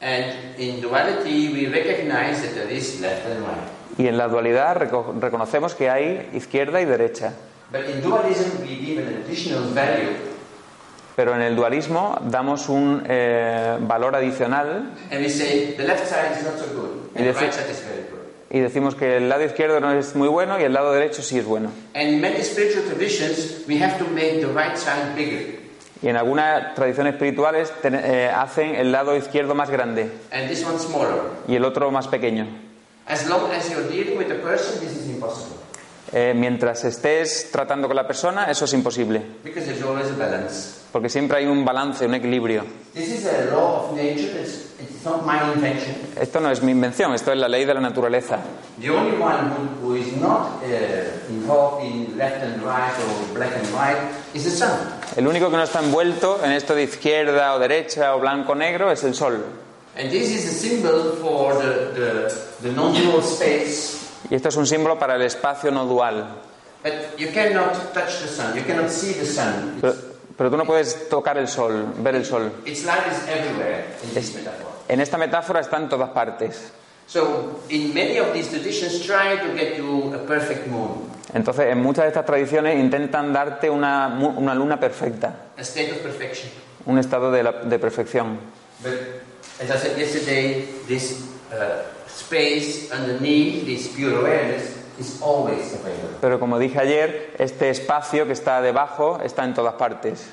Speaker 1: And in duality, we recognize that there is left and right.
Speaker 2: Y en la dualidad reco- reconocemos que hay izquierda y derecha.
Speaker 1: But in dualism, we give an additional value
Speaker 2: Pero en el dualismo damos un eh, valor adicional
Speaker 1: and we say the left side is not so good and the
Speaker 2: Yes,
Speaker 1: right
Speaker 2: sir.
Speaker 1: side is very good.
Speaker 2: y decimos que el lado izquierdo no es muy bueno y el lado derecho sí es bueno. Y en algunas tradiciones espirituales ten- eh, hacen el lado izquierdo más grande
Speaker 1: and this one smaller.
Speaker 2: y el otro más pequeño.
Speaker 1: As long as you're dealing with the person, this is impossible
Speaker 2: Eh, mientras estés tratando con la persona, eso es imposible,
Speaker 1: because there's always a balance.
Speaker 2: porque siempre hay un balance, un equilibrio.
Speaker 1: This is a law of nature. It's, it's not my invention.
Speaker 2: Esto no es mi invención, esto es la ley de la naturaleza.
Speaker 1: The only one who, who is not involved in left and right or black and white is the sun.
Speaker 2: El único que no está envuelto en esto de izquierda o derecha o blanco o negro es el sol.
Speaker 1: And this is a symbol for the, the, the non-dual space.
Speaker 2: Y esto es un símbolo para el espacio no dual.
Speaker 1: But you cannot touch the sun. You cannot see the sun.
Speaker 2: Pero, pero tú no puedes tocar el sol, ver el sol. En esta metáfora está en todas partes.
Speaker 1: So, in many of these traditions, try to get you a perfect moon,
Speaker 2: Entonces, en muchas de estas tradiciones intentan darte una, una luna perfecta,
Speaker 1: a state of perfection.
Speaker 2: un estado de, la- de perfección.
Speaker 1: But as I said yesterday, this uh, space underneath this pure awareness is always available.
Speaker 2: Pero como dije ayer, este espacio que está debajo está en todas partes.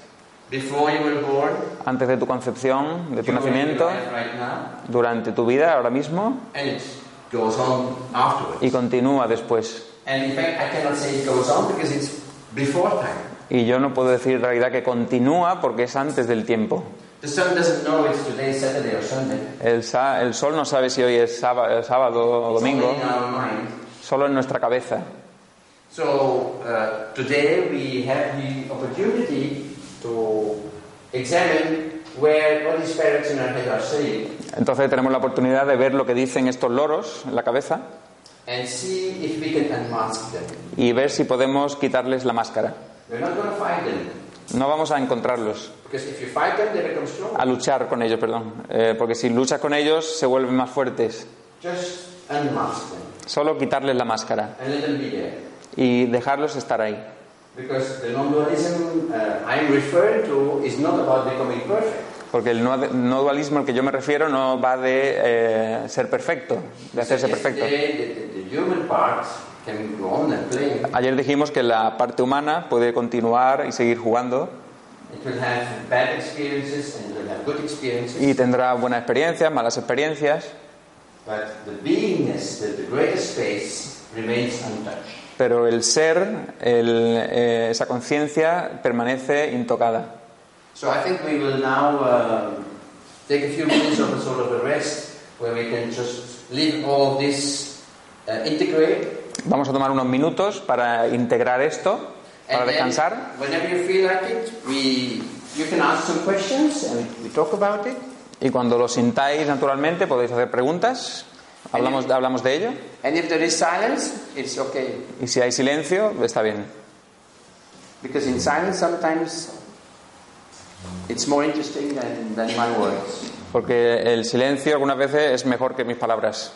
Speaker 1: Before you were born,
Speaker 2: Antes de tu concepción, de tu
Speaker 1: during your
Speaker 2: nacimiento,
Speaker 1: right now,
Speaker 2: durante tu vida, ahora mismo,
Speaker 1: and it goes on afterwards.
Speaker 2: y continúa después.
Speaker 1: And in fact, I cannot say it goes on because it's before time.
Speaker 2: Y yo no puedo decir en realidad que continúa porque es antes del tiempo.
Speaker 1: The sun doesn't know it's today, Saturday or Sunday.
Speaker 2: El, sa- el sol no sabe si hoy es sábado, sábado o
Speaker 1: It's
Speaker 2: domingo,
Speaker 1: only in our mind.
Speaker 2: solo en nuestra cabeza.
Speaker 1: So uh, today we have the opportunity to examine where what these parrots in our head are saying
Speaker 2: Entonces tenemos la oportunidad de ver lo que dicen estos loros en la cabeza
Speaker 1: and see if we can unmask them.
Speaker 2: y ver si podemos quitarles la máscara.
Speaker 1: We're not going to fight them
Speaker 2: No vamos a encontrarlos,
Speaker 1: because if you fight them, they become strong.
Speaker 2: a luchar con ellos, perdón. Eh, porque si luchas con ellos se vuelven más fuertes.
Speaker 1: Just unmask them
Speaker 2: Solo quitarles la máscara
Speaker 1: and let them be there.
Speaker 2: y dejarlos estar ahí.
Speaker 1: Because the non-dualism uh, I'm referring to is not about becoming perfect.
Speaker 2: Porque el no, no dualismo al que yo me refiero no va de eh, ser perfecto, de hacerse perfecto. Ayer dijimos que la parte humana puede continuar y seguir jugando y tendrá buenas experiencias, malas experiencias,
Speaker 1: But the beingness, the, the greater space, remains untouched.
Speaker 2: pero el ser, el, eh, esa conciencia permanece intocada.
Speaker 1: So I think we will now take a few minutes of a sort of a rest where we can just leave all this, integrate.
Speaker 2: Vamos a tomar unos minutos para integrar esto, para
Speaker 1: And
Speaker 2: descansar. Y cuando lo sintáis naturalmente podéis hacer preguntas, hablamos, hablamos de ello.
Speaker 1: And if there is silence, it's okay.
Speaker 2: Y si hay silencio, está bien.
Speaker 1: Because in silence sometimes it's more interesting than, than my words.
Speaker 2: Porque el silencio algunas veces es mejor que mis palabras.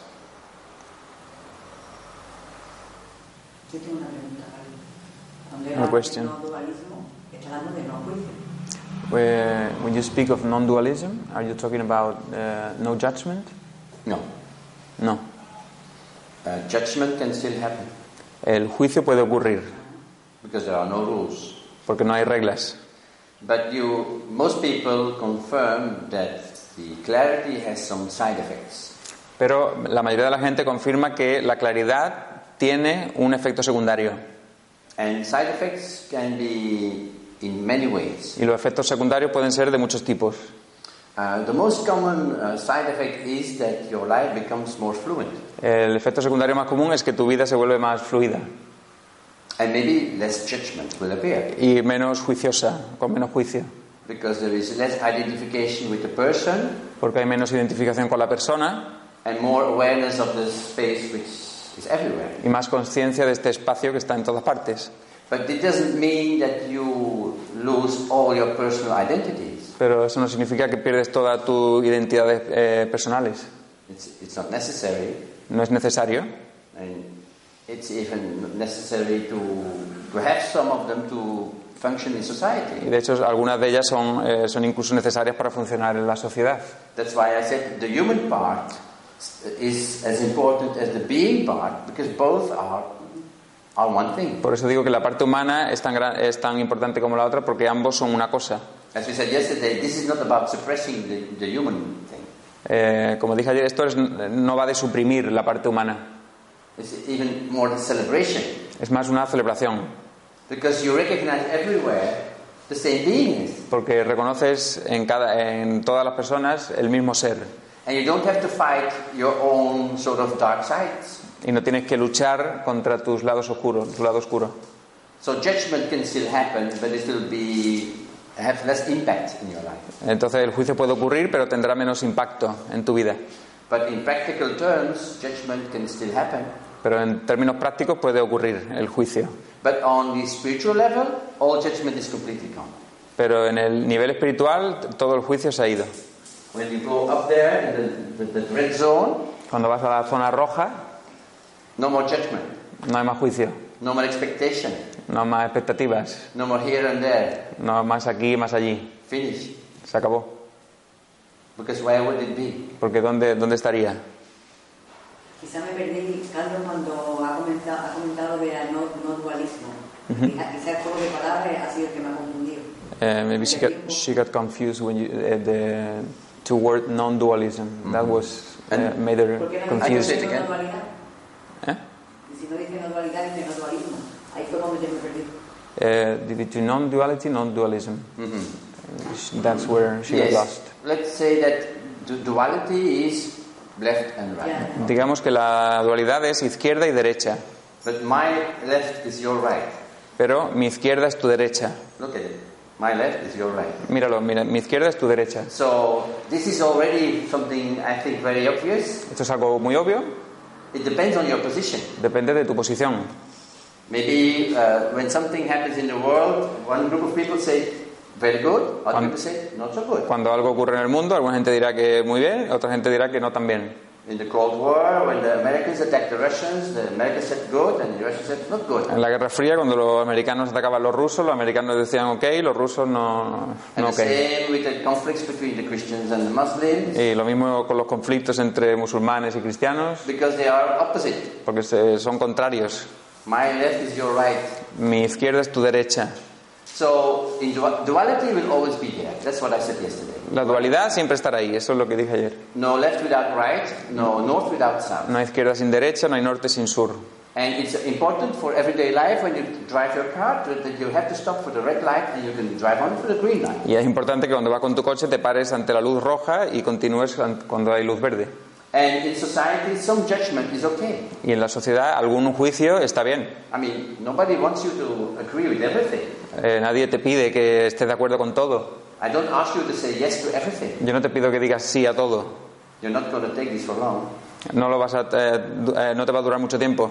Speaker 3: Yo tengo una pregunta. Cuando
Speaker 2: Una question.
Speaker 3: de no dualismo, está hablando de no juicio.
Speaker 2: Where, when you speak of non-dualism, are you talking about uh, no judgment?
Speaker 1: No.
Speaker 2: No.
Speaker 1: Uh, judgment can still happen
Speaker 2: El juicio puede ocurrir
Speaker 1: because there are no rules.
Speaker 2: porque no hay reglas.
Speaker 1: But you, most people confirm that the clarity has some side effects.
Speaker 2: Pero la mayoría de la gente confirma que la claridad tiene un efecto secundario.
Speaker 1: And side effects can be in many ways.
Speaker 2: Y los efectos secundarios pueden ser de muchos tipos.
Speaker 1: Uh, the most common uh, side effect is that your life becomes more fluent
Speaker 2: El efecto secundario más común es que tu vida se vuelve más fluida
Speaker 1: and maybe less judgment will appear
Speaker 2: y menos juiciosa, con menos juicio.
Speaker 1: because there is less identification with the person
Speaker 2: Porque hay menos identificación con la persona
Speaker 1: and more awareness of the space which.
Speaker 2: Y más conciencia de este espacio que está en todas partes.
Speaker 1: But it doesn't mean that you lose all your personal identities.
Speaker 2: Pero eso no significa que pierdes todas tus identidades eh, personales.
Speaker 1: It's, it's not necessary,
Speaker 2: No es necesario.
Speaker 1: and it's even necessary to, to have some of them to function in
Speaker 2: Y de hecho, algunas de ellas son, eh, son incluso necesarias para funcionar en la sociedad.
Speaker 1: Is as important as the being part because both are, are one thing.
Speaker 2: Por eso digo que la parte humana es tan, gran- es tan importante como la otra porque ambos son una cosa.
Speaker 1: As we said yesterday, this is not about suppressing the, the human thing.
Speaker 2: Eh, como dije ayer, esto es- no va de suprimir la parte humana.
Speaker 1: It's even more the celebration
Speaker 2: Es más una celebración.
Speaker 1: because you recognize everywhere the same beingness.
Speaker 2: Porque reconoces en, cada, en todas las personas el mismo ser.
Speaker 1: And you don't have to fight your own sort of dark sides.
Speaker 2: Y no tienes que luchar contra tus lados oscuros, tu lado oscuro.
Speaker 1: So judgment can still happen, but it will be have less impact in your life.
Speaker 2: Entonces el juicio puede ocurrir, pero tendrá menos impacto en tu vida.
Speaker 1: But in practical terms, judgment can still happen.
Speaker 2: Pero en términos prácticos puede ocurrir el juicio.
Speaker 1: But on the spiritual level, all judgment is completely gone.
Speaker 2: Pero en el nivel espiritual todo el juicio se ha ido.
Speaker 1: When you go up there in the, the, the red zone,
Speaker 2: Cuando vas a la zona roja,
Speaker 1: No more judgment.
Speaker 2: no hay más juicio,
Speaker 1: No more expectation.
Speaker 2: no hay más expectativas,
Speaker 1: No more here and there.
Speaker 2: no más aquí, más allí.
Speaker 1: Finish.
Speaker 2: Se acabó.
Speaker 1: Because where would it be?
Speaker 2: Porque ¿dónde, dónde estaría?
Speaker 3: Quizá me perdí, Carlos, cuando ha comentado, ha comentado de la no, no dualismo. Quizá, quizá el juego de palabras ha sido el que me ha confundido.
Speaker 2: Uh, maybe she got, she got confused when you, uh, the two word non-dualism. That was uh,
Speaker 1: And-
Speaker 2: made her
Speaker 3: ¿Por qué no
Speaker 2: confused.
Speaker 3: no?
Speaker 2: Eh?
Speaker 3: Si no dice no dualidad, dice no dualismo. Ahí fue donde yo me perdí.
Speaker 2: Uh, to non-duality, non-dualism. Uh, That's where she got
Speaker 1: yes.
Speaker 2: lost.
Speaker 1: Let's say that du- duality is left and right.
Speaker 3: Ya.
Speaker 2: Digamos que la dualidad es izquierda y derecha,
Speaker 1: But my left is your right.
Speaker 2: pero mi izquierda es tu derecha.
Speaker 1: Look at it. My left is your right.
Speaker 2: Míralo, mira, mi izquierda es tu derecha.
Speaker 1: So this is already something I think very obvious.
Speaker 2: Esto es algo muy obvio,
Speaker 1: It depends on your position.
Speaker 2: depende de tu posición.
Speaker 1: Maybe uh, when something happens in the world, one group of people say very good, other
Speaker 2: Cuando-
Speaker 1: people say not so good.
Speaker 2: Cuando algo ocurre en el mundo, alguna gente dirá que muy bien, otra gente dirá que no tan bien.
Speaker 1: In the Cold War, when the Americans attacked the Russians, the Americans said good and the Russians said not good.
Speaker 2: En la Guerra Fría, cuando los americanos atacaban a los rusos, los americanos decían ok, los rusos no,
Speaker 1: And
Speaker 2: no
Speaker 1: the
Speaker 2: ok.
Speaker 1: same with the conflicts between the Christians and the Muslims,
Speaker 2: Y lo mismo con los conflictos entre musulmanes y cristianos,
Speaker 1: because they are opposite.
Speaker 2: porque se- son contrarios.
Speaker 1: My left is your right.
Speaker 2: Mi izquierda es tu derecha. La dualidad siempre estará ahí, eso es lo que dije ayer.
Speaker 1: No left without right, no north without south.
Speaker 2: No hay izquierda sin derecha, no hay norte sin sur.
Speaker 1: And it's important for everyday life when you drive your car that you have to stop for the red light and you can drive on for the green light.
Speaker 2: Y es importante que cuando vas con tu coche te pares ante la luz roja y continúes an- cuando hay luz verde.
Speaker 1: And in society, some judgment is okay.
Speaker 2: Y en la sociedad algún juicio está bien.
Speaker 1: I mean, nobody wants you to agree with everything.
Speaker 2: Eh, nadie te pide que estés de acuerdo con todo.
Speaker 1: I don't ask you to say yes to everything.
Speaker 2: Yo no te pido que digas sí a todo.
Speaker 1: You're not going to take this for long.
Speaker 2: No, lo vas a, eh, eh, no te va a durar mucho tiempo.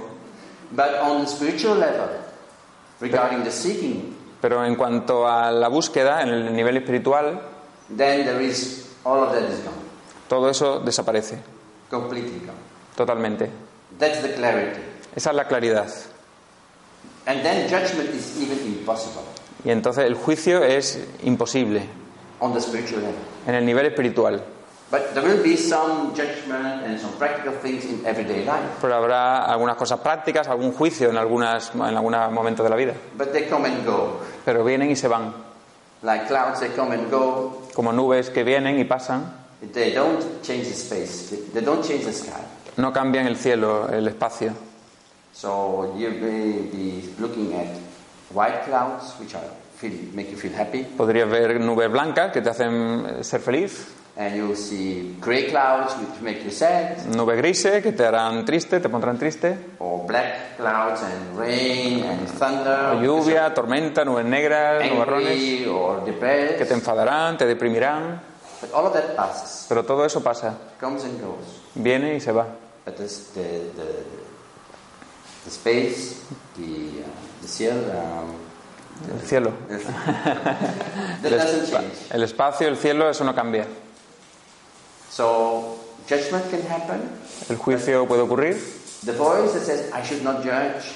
Speaker 1: But on the spiritual level, regarding the seeking,
Speaker 2: Pero en cuanto a la búsqueda, en el nivel espiritual,
Speaker 1: then there is all of that is gone,
Speaker 2: todo eso desaparece
Speaker 1: completely
Speaker 2: totalmente.
Speaker 1: That's the clarity.
Speaker 2: Esa es la claridad.
Speaker 1: And then judgment is even impossible
Speaker 2: Y entonces el juicio es imposible
Speaker 1: on the spiritual level.
Speaker 2: en el nivel espiritual.
Speaker 1: But there will be some judgment and some practical things in everyday life.
Speaker 2: Pero habrá algunas cosas prácticas, algún juicio en, algunas, en algunos momentos de la vida.
Speaker 1: But they come and go.
Speaker 2: Pero vienen y se van.
Speaker 1: Like clouds, they come and go.
Speaker 2: Como nubes que vienen y pasan.
Speaker 1: They don't change the space. They- don't change the sky.
Speaker 2: No cambian el cielo, el espacio.
Speaker 1: So you may be looking at white clouds, which are feel, make you feel happy,
Speaker 2: Podrías ver nubes blancas que te hacen eh, ser feliz.
Speaker 1: and you'll see gray clouds, which make you sad,
Speaker 2: Nubes grises que te harán triste, te pondrán triste.
Speaker 1: or black clouds and rain and thunder,
Speaker 2: O lluvia, tormenta, nubes negras, nubarrones
Speaker 1: or
Speaker 2: que te
Speaker 1: depressed.
Speaker 2: enfadarán, te deprimirán.
Speaker 1: But all of that passes,
Speaker 2: Pero todo eso pasa.
Speaker 1: comes and goes.
Speaker 2: Viene y se va.
Speaker 1: But this, the, the, the space, the, uh, the ciel, um,
Speaker 2: El cielo. <laughs>
Speaker 1: that doesn't change.
Speaker 2: el espacio, el cielo, eso no cambia.
Speaker 1: So judgment can happen.
Speaker 2: El juicio puede ocurrir,
Speaker 1: The voice that says, I should not judge,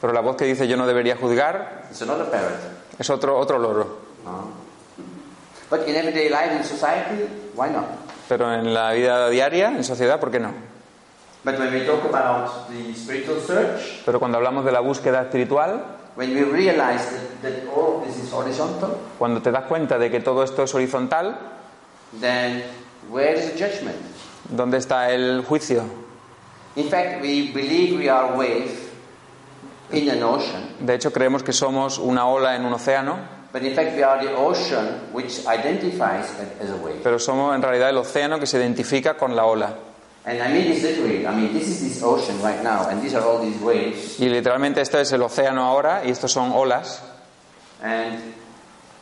Speaker 2: pero la voz que dice yo no debería juzgar
Speaker 1: it's another parrot.
Speaker 2: es otro, otro loro.
Speaker 1: Uh, But in everyday life, in society, why not?
Speaker 2: Pero en la vida diaria, en sociedad, ¿por qué no?
Speaker 1: But when we talk about the spiritual search,
Speaker 2: Pero cuando hablamos de la búsqueda espiritual,
Speaker 1: when we realize that, that all of this is horizontal,
Speaker 2: cuando te das cuenta de que todo esto es horizontal,
Speaker 1: then where is the judgment?
Speaker 2: ¿dónde está el juicio?
Speaker 1: In fact, we believe we are wave in an ocean,
Speaker 2: De hecho, creemos que somos una ola en un océano,
Speaker 1: but in fact, we are the ocean which identifies as a wave.
Speaker 2: pero somos en realidad el océano que se identifica con la ola.
Speaker 1: And I mean this literally. I mean, this is this ocean right now, and these are all these waves.
Speaker 2: Y literalmente este es el océano ahora y estos son olas.
Speaker 1: And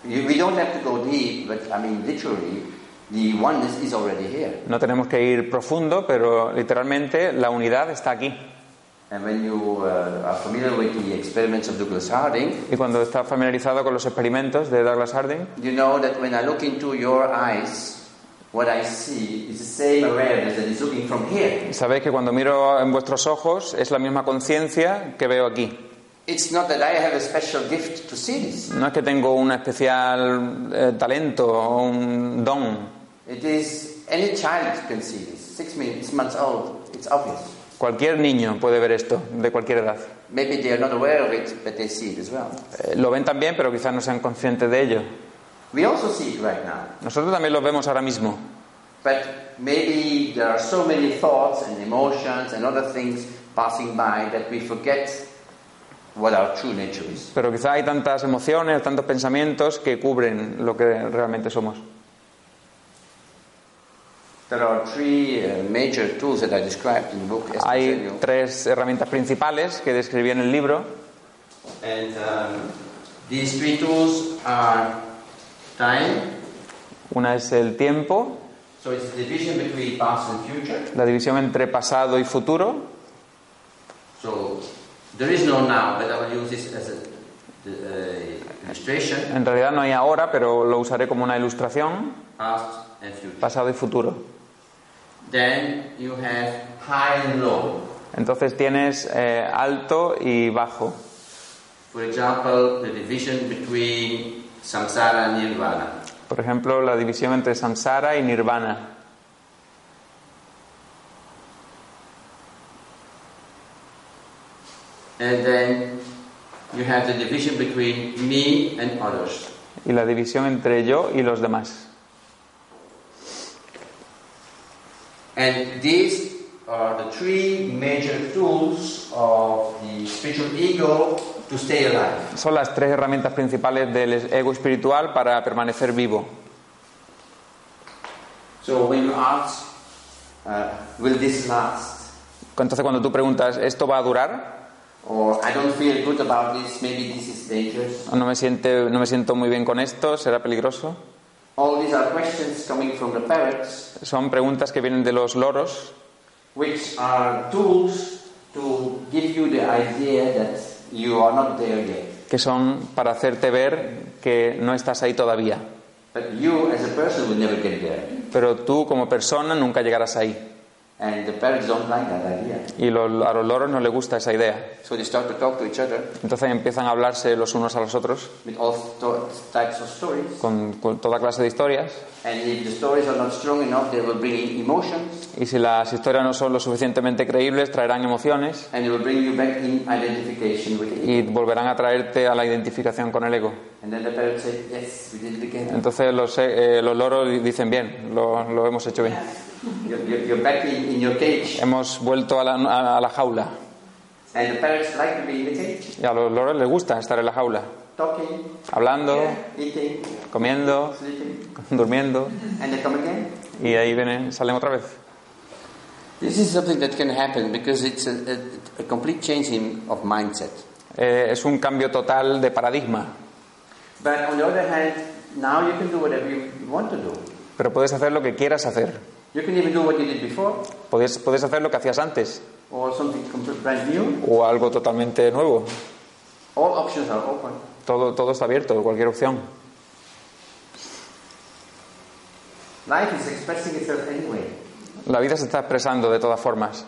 Speaker 1: you, we don't have to go deep, but I mean, literally, the oneness is already here.
Speaker 2: No tenemos que ir profundo, pero literalmente la unidad está aquí. Y cuando estás familiarizado con los experimentos de Douglas Harding,
Speaker 1: you know that when I look into your eyes, what I see is the same awareness that is looking from here.
Speaker 2: Sabéis que cuando miro en vuestros ojos es la misma conciencia que veo aquí.
Speaker 1: It's not that I have a special gift to see this.
Speaker 2: No es que tengo un especial eh, talento o un don.
Speaker 1: It is any child can see this. Six months old, it's obvious.
Speaker 2: Cualquier niño puede ver esto, de cualquier edad.
Speaker 1: Maybe they are not aware of it, but they see it as well.
Speaker 2: Eh, lo ven también, pero quizás no sean conscientes de ello.
Speaker 1: We also see it right now.
Speaker 2: Nosotros también lo vemos ahora mismo.
Speaker 1: But maybe there are so many thoughts and emotions and other things passing by that we forget what our true nature is.
Speaker 2: Pero quizá hay tantas emociones, tantos pensamientos que cubren lo que realmente somos.
Speaker 1: There are three uh, major tools that I described in the book
Speaker 2: Hay tres herramientas principales que describí en el libro.
Speaker 1: And um, these three tools are time,
Speaker 2: Una es el tiempo,
Speaker 1: so it's the division between past and future.
Speaker 2: la división entre pasado y futuro.
Speaker 1: So there is no now, but I will use this as a the, illustration,
Speaker 2: En realidad no hay ahora, pero lo usaré como una ilustración,
Speaker 1: past and future.
Speaker 2: pasado y futuro.
Speaker 1: Then you have high and low.
Speaker 2: Entonces tienes eh, alto y bajo.
Speaker 1: For example, the division between samsara and nirvana.
Speaker 2: Por ejemplo, la división entre samsara y nirvana.
Speaker 1: And then you have the division between me and others.
Speaker 2: Y la división entre yo y los demás.
Speaker 1: And these are the three major tools of the spiritual ego to stay alive.
Speaker 2: Son las tres herramientas principales del ego espiritual para permanecer vivo.
Speaker 1: So when you ask, uh, will this last?
Speaker 2: Entonces cuando tú preguntas, ¿esto va a durar?
Speaker 1: Or I don't feel good about this, maybe this is dangerous.
Speaker 2: ¿O no me, siente, no me siento muy bien con esto? ¿Será peligroso?
Speaker 1: All these are questions coming from the parrots,
Speaker 2: Son preguntas que vienen de los loros,
Speaker 1: which are tools to give you the idea that you are not there yet.
Speaker 2: que son para hacerte ver que no estás ahí todavía.
Speaker 1: But you, as a person, will never get there.
Speaker 2: Pero tú como persona nunca llegarás ahí.
Speaker 1: And the parrots don't like that idea.
Speaker 2: Y a los loros no les gusta esa idea.
Speaker 1: So they start to talk to each other
Speaker 2: Entonces empiezan a hablarse los unos a los otros
Speaker 1: with all types of stories.
Speaker 2: con, con toda clase de historias.
Speaker 1: And if the stories are not strong enough, they will bring in emotions
Speaker 2: Y si las historias no son lo suficientemente creíbles, traerán emociones
Speaker 1: and they will bring you back in identification with it.
Speaker 2: y volverán a traerte a la identificación con el ego.
Speaker 1: And then the said, Yes, we did it again.
Speaker 2: Entonces los, eh, los loros dicen bien, lo, lo hemos hecho bien.
Speaker 1: You're, you're back in, in your cage.
Speaker 2: Hemos vuelto a la, a- a la jaula.
Speaker 1: And the parrots like to be in the cage,
Speaker 2: Y a los loros les gusta estar en la jaula,
Speaker 1: talking,
Speaker 2: hablando,
Speaker 1: eating,
Speaker 2: comiendo,
Speaker 1: sleeping, <laughs>
Speaker 2: durmiendo.
Speaker 1: and they come again.
Speaker 2: Y ahí vienen, salen otra vez.
Speaker 1: This is something that can happen because it's a, a, a complete change in, of mindset.
Speaker 2: Eh, es un cambio total de paradigma.
Speaker 1: But on the other hand, now you can do whatever you want to do.
Speaker 2: Pero puedes hacer lo que quieras hacer.
Speaker 1: You can even do what you did before,
Speaker 2: Puedes, puedes hacer lo que hacías antes
Speaker 1: or something completely brand new.
Speaker 2: o algo totalmente nuevo.
Speaker 1: All options are open.
Speaker 2: Todo, todo está abierto, cualquier opción.
Speaker 1: Life is expressing itself anyway.
Speaker 2: La vida se está expresando de todas formas.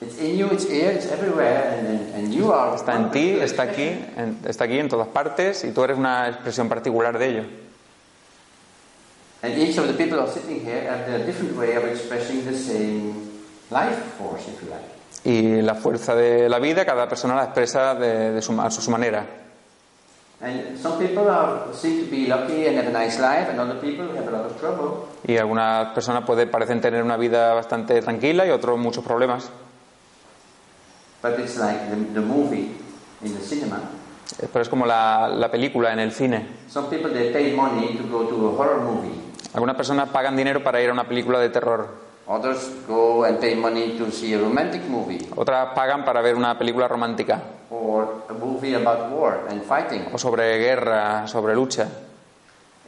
Speaker 1: It's in you, it's here, it's everywhere, and, and, and you are.
Speaker 2: Está en ti, está aquí, en- está aquí en todas partes y tú eres una expresión particular de ello.
Speaker 1: And each of the people are sitting here have their different way of expressing the same life force, if you like.
Speaker 2: Y la fuerza de la vida, cada persona la expresa de, de su, a su manera.
Speaker 1: And some people are, seem to be lucky and have a nice life, and other people have a lot of trouble.
Speaker 2: Y algunas personas puede, parecen tener una vida bastante tranquila y otros muchos problemas.
Speaker 1: But it's like the, the movie in the cinema.
Speaker 2: Pero es como la, la película en el cine.
Speaker 1: Some people they pay money to go to a horror movie.
Speaker 2: Algunas personas pagan dinero para ir a una película de terror.
Speaker 1: Others go and pay money to see a romantic movie
Speaker 2: Otras pagan para ver una película romántica
Speaker 1: or a movie about war and fighting.
Speaker 2: o sobre guerra, sobre lucha.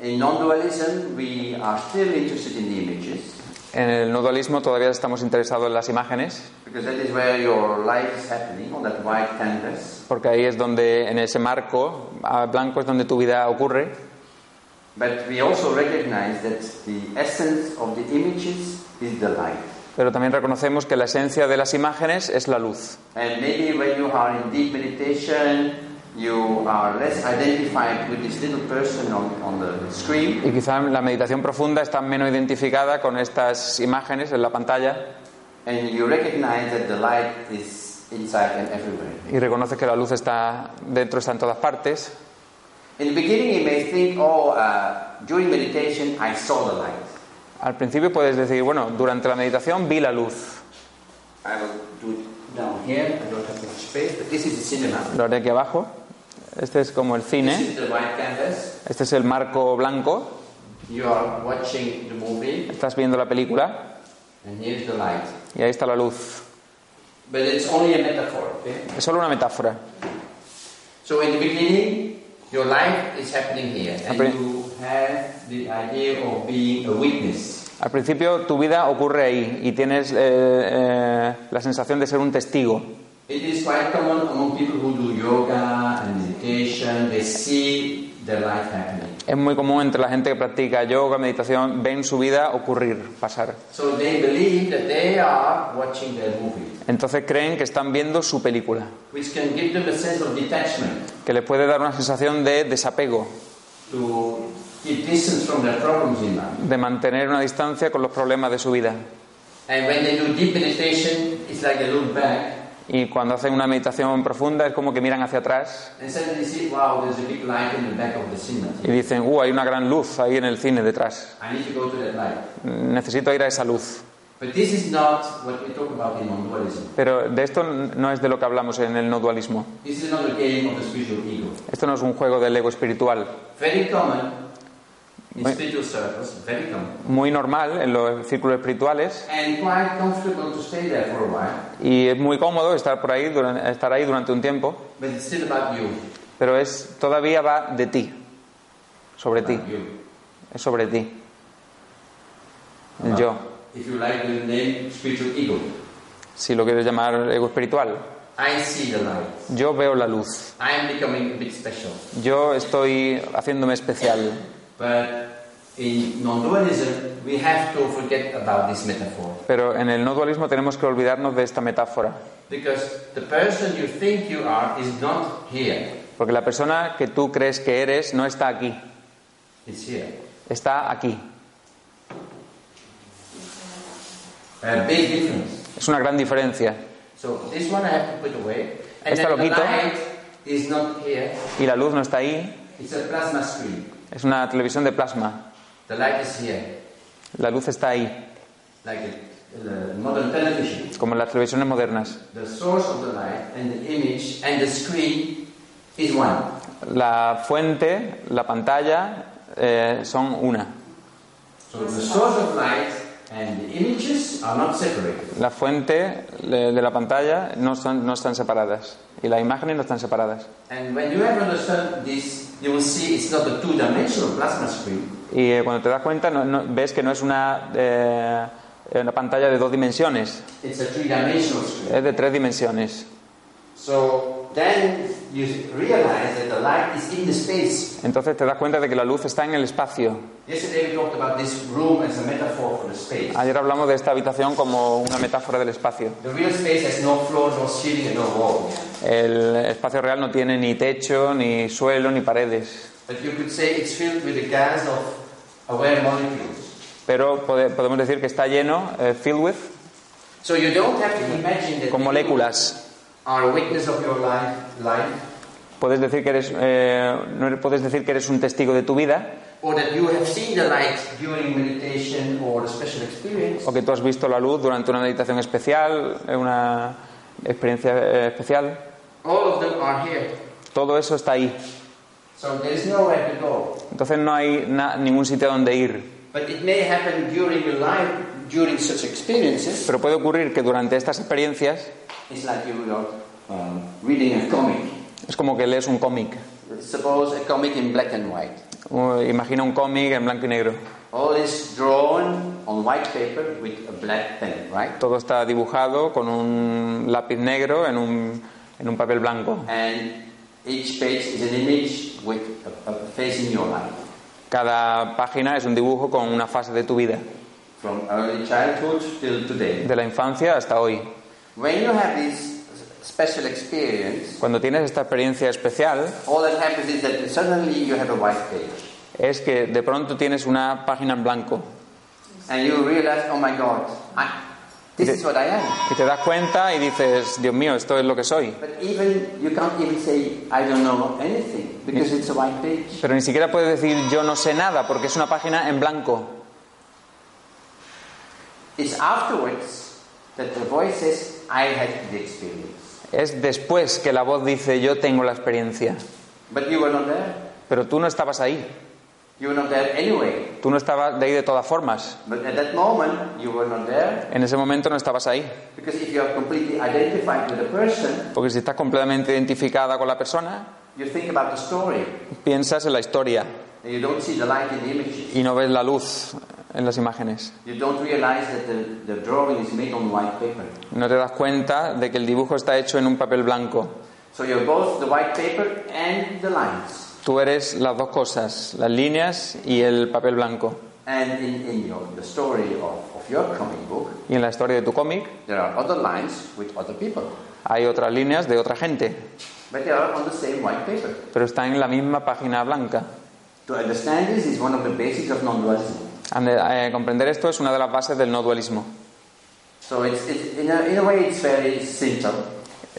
Speaker 1: In non-dualism, we are still interested in the images
Speaker 2: En el no dualismo todavía estamos interesados en las imágenes,
Speaker 1: because that is where your life is happening on that white canvas.
Speaker 2: porque ahí es donde, en ese marco blanco, es donde tu vida ocurre.
Speaker 1: But we also recognize that the essence of the images is the light.
Speaker 2: Pero también reconocemos que la esencia de las imágenes es la luz.
Speaker 1: And maybe when you are in deep meditation, you are less identified with this little person on, on the screen.
Speaker 2: Y quizá la meditación profunda está menos identificada con estas imágenes en la pantalla
Speaker 1: And you recognize that the light is inside and everywhere.
Speaker 2: y reconoces que la luz está dentro, está en todas partes.
Speaker 1: In the beginning, you may think, oh, uh, during meditation, I saw the light.
Speaker 2: Al principio puedes decir, bueno, durante la meditación vi la luz.
Speaker 1: I will do it down here. I don't have much space, but this is the cinema.
Speaker 2: Lo haré aquí abajo. Este es como el
Speaker 1: This
Speaker 2: cine.
Speaker 1: is the white canvas.
Speaker 2: Este es el marco blanco.
Speaker 1: You are watching the movie,
Speaker 2: Estás viendo la película
Speaker 1: and here's the light.
Speaker 2: y ahí está la luz.
Speaker 1: But it's only a metaphor. Okay?
Speaker 2: Es solo una metáfora.
Speaker 1: So in the beginning, your life is happening here, and you have the idea of being a witness.
Speaker 2: Al principio tu vida ocurre ahí y tienes eh, eh, la sensación de ser un testigo.
Speaker 1: It is quite common among people who do yoga and meditation. They see the life happening.
Speaker 2: Es muy común entre la gente que practica yoga, meditación, ven su vida ocurrir, pasar.
Speaker 1: So they believe that they are watching their movie,
Speaker 2: Entonces creen que están viendo su película,
Speaker 1: which can give them a sense of detachment,
Speaker 2: que les puede dar una sensación de desapego,
Speaker 1: to keep from their problems in life.
Speaker 2: de mantener una distancia con los problemas de su vida.
Speaker 1: And when they do deep meditation, it's like they look back
Speaker 2: Y cuando hacen una meditación profunda es como que miran hacia atrás y dicen, uh, hay una gran luz ahí en el cine detrás.
Speaker 1: I need to go to that light.
Speaker 2: Necesito ir a esa luz.
Speaker 1: But this is not what we talk about in non-dualism.
Speaker 2: Pero de esto no es de lo que hablamos en el no dualismo.
Speaker 1: This is not a game of the spiritual ego.
Speaker 2: Esto no es un juego del ego espiritual. Muy normal en los círculos espirituales. Y es muy cómodo estar por ahí, durante, estar ahí durante un tiempo, pero es todavía va de ti, sobre ti, es sobre ti, el yo. Si lo quieres llamar ego espiritual, yo veo la luz, yo estoy haciéndome especial.
Speaker 1: But in non-dualism, we have to forget about this metaphor.
Speaker 2: Pero en el no dualismo tenemos que olvidarnos de esta metáfora,
Speaker 1: Because the person you think you are is not here.
Speaker 2: porque la persona que tú crees que eres no está aquí,
Speaker 1: It's here.
Speaker 2: está aquí.
Speaker 1: A big difference.
Speaker 2: Es una gran diferencia.
Speaker 1: So this one I have to put away. And
Speaker 2: Esta lo quito.
Speaker 1: light is not here.
Speaker 2: Y la luz no está ahí, Es una televisión de plasma.
Speaker 1: The light is here,
Speaker 2: La luz está ahí,
Speaker 1: like a, the modern television.
Speaker 2: como en las televisiones modernas.
Speaker 1: The source of the light and the image and the screen is one.
Speaker 2: La fuente, la pantalla, eh, son una.
Speaker 1: So the source of light and the images are not separated.
Speaker 2: La fuente de la pantalla no, son- no están separadas y las imágenes no están separadas.
Speaker 1: And when you have understood this, you will see it's not a two-dimensional plasma screen.
Speaker 2: Y eh, cuando te das cuenta no- no- ves que no es una, eh, una pantalla de dos dimensiones,
Speaker 1: It's a three-dimensional screen.
Speaker 2: es de tres dimensiones.
Speaker 1: So then you realize that the light is in the space.
Speaker 2: Entonces te das cuenta de que la luz está en el espacio.
Speaker 1: Yesterday we talked about this room as a metaphor for the space.
Speaker 2: Ayer hablamos de esta habitación como una metáfora del espacio.
Speaker 1: The real space has no floor, no ceiling, and no wall.
Speaker 2: El espacio real no tiene ni techo, ni suelo, ni paredes.
Speaker 1: But you could say it's filled with the gas of aware molecules.
Speaker 2: Pero pode- podemos decir que está lleno, eh, filled with,
Speaker 1: So you don't have to imagine that
Speaker 2: con moléculas.
Speaker 1: Are a witness of your life, life,
Speaker 2: Puedes decir que eres, eh, no eres- puedes decir que eres un testigo de tu vida,
Speaker 1: or that you have seen the light during meditation or a special experience.
Speaker 2: o que tú has visto la luz durante una meditación especial, eh, una experiencia eh, especial.
Speaker 1: All of them are here.
Speaker 2: Todo eso está ahí.
Speaker 1: So there is nowhere to go.
Speaker 2: Entonces no hay ningún sitio donde ir.
Speaker 1: But it may happen during your life, during such experiences.
Speaker 2: Pero puede ocurrir que durante estas experiencias
Speaker 1: It's like you are um, reading a comic.
Speaker 2: es como que lees un cómic.
Speaker 1: Suppose a comic in black and white.
Speaker 2: O Imagina un cómic en blanco y negro.
Speaker 1: All is drawn on white paper with a black pen, right?
Speaker 2: Todo está dibujado con un lápiz negro en un, en un papel blanco.
Speaker 1: And each page is an image with a, a face in your life.
Speaker 2: Cada página es un dibujo con una fase de tu vida,
Speaker 1: from early childhood till today.
Speaker 2: de la infancia hasta hoy.
Speaker 1: When you have this special experience,
Speaker 2: Cuando tienes esta experiencia especial,
Speaker 1: all that happens is that suddenly you have a white page.
Speaker 2: es que de pronto tienes una página en blanco
Speaker 1: And you realize, oh my God, I, this is what I am.
Speaker 2: y te das cuenta y dices, Dios mío, esto es lo que soy.
Speaker 1: But even, you can't even say, I don't know anything, because it's a white page.
Speaker 2: Pero ni siquiera puedes decir yo no sé nada porque es una página en blanco.
Speaker 1: It's afterwards that the voice says, I had the experience.
Speaker 2: Es después que la voz dice yo tengo la experiencia.
Speaker 1: But you were not there.
Speaker 2: Pero tú no estabas ahí.
Speaker 1: You were not there anyway.
Speaker 2: Tú no estabas de ahí de todas formas.
Speaker 1: But at that moment, you were not there.
Speaker 2: En ese momento no estabas ahí.
Speaker 1: Because if you are completely identified with a person,
Speaker 2: Porque si estás completamente identificada con la persona,
Speaker 1: you think about the story.
Speaker 2: piensas en la historia
Speaker 1: And you don't see the light in the images.
Speaker 2: y no ves la luz en las imágenes.
Speaker 1: You don't realize that the, the drawing is made on white paper.
Speaker 2: No te das cuenta de que el dibujo está hecho en un papel blanco.
Speaker 1: So you're both the white paper and the lines.
Speaker 2: Tú eres las dos cosas, las líneas y el papel blanco.
Speaker 1: And in, in your, the story of, of your comic book,
Speaker 2: Y en la historia de tu cómic
Speaker 1: there are other lines with other people.
Speaker 2: hay otras líneas de otra gente,
Speaker 1: But they are on the same white paper.
Speaker 2: pero están en la misma página blanca.
Speaker 1: To understand this is one of the basics of non-dualism.
Speaker 2: Ande- eh, comprender esto es una de las bases del no dualismo.
Speaker 1: So it's, it's, in, a, in a way it's very simple.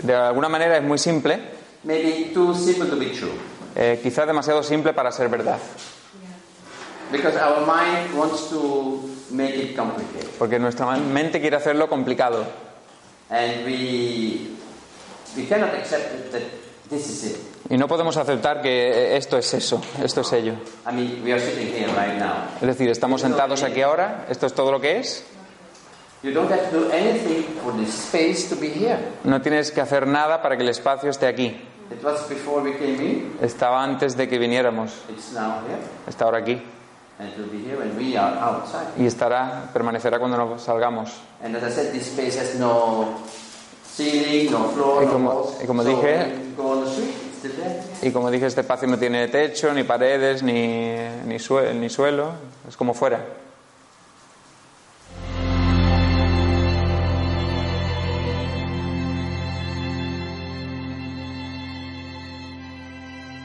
Speaker 2: De alguna manera es muy simple,
Speaker 1: Maybe too simple to be true.
Speaker 2: eh, quizás demasiado simple para ser verdad,
Speaker 1: Because our mind wants to make it complicated.
Speaker 2: porque nuestra mente quiere hacerlo complicado
Speaker 1: And we, we cannot accept that this is it.
Speaker 2: Y no podemos aceptar que esto es eso, esto es ello. Es decir, estamos sentados aquí ahora, esto es todo lo que es, no tienes que hacer nada para que el espacio esté aquí.
Speaker 1: It was before we came in.
Speaker 2: Estaba antes de que viniéramos,
Speaker 1: It's now here.
Speaker 2: está ahora aquí
Speaker 1: And it will be here when we are outside.
Speaker 2: y estará, permanecerá cuando nos salgamos.
Speaker 1: And as I said, this space has no ceiling, no floor,
Speaker 2: Y como- y como dije- Y como dije, este espacio no tiene techo, ni paredes, ni, ni, sue- ni suelo, es como fuera.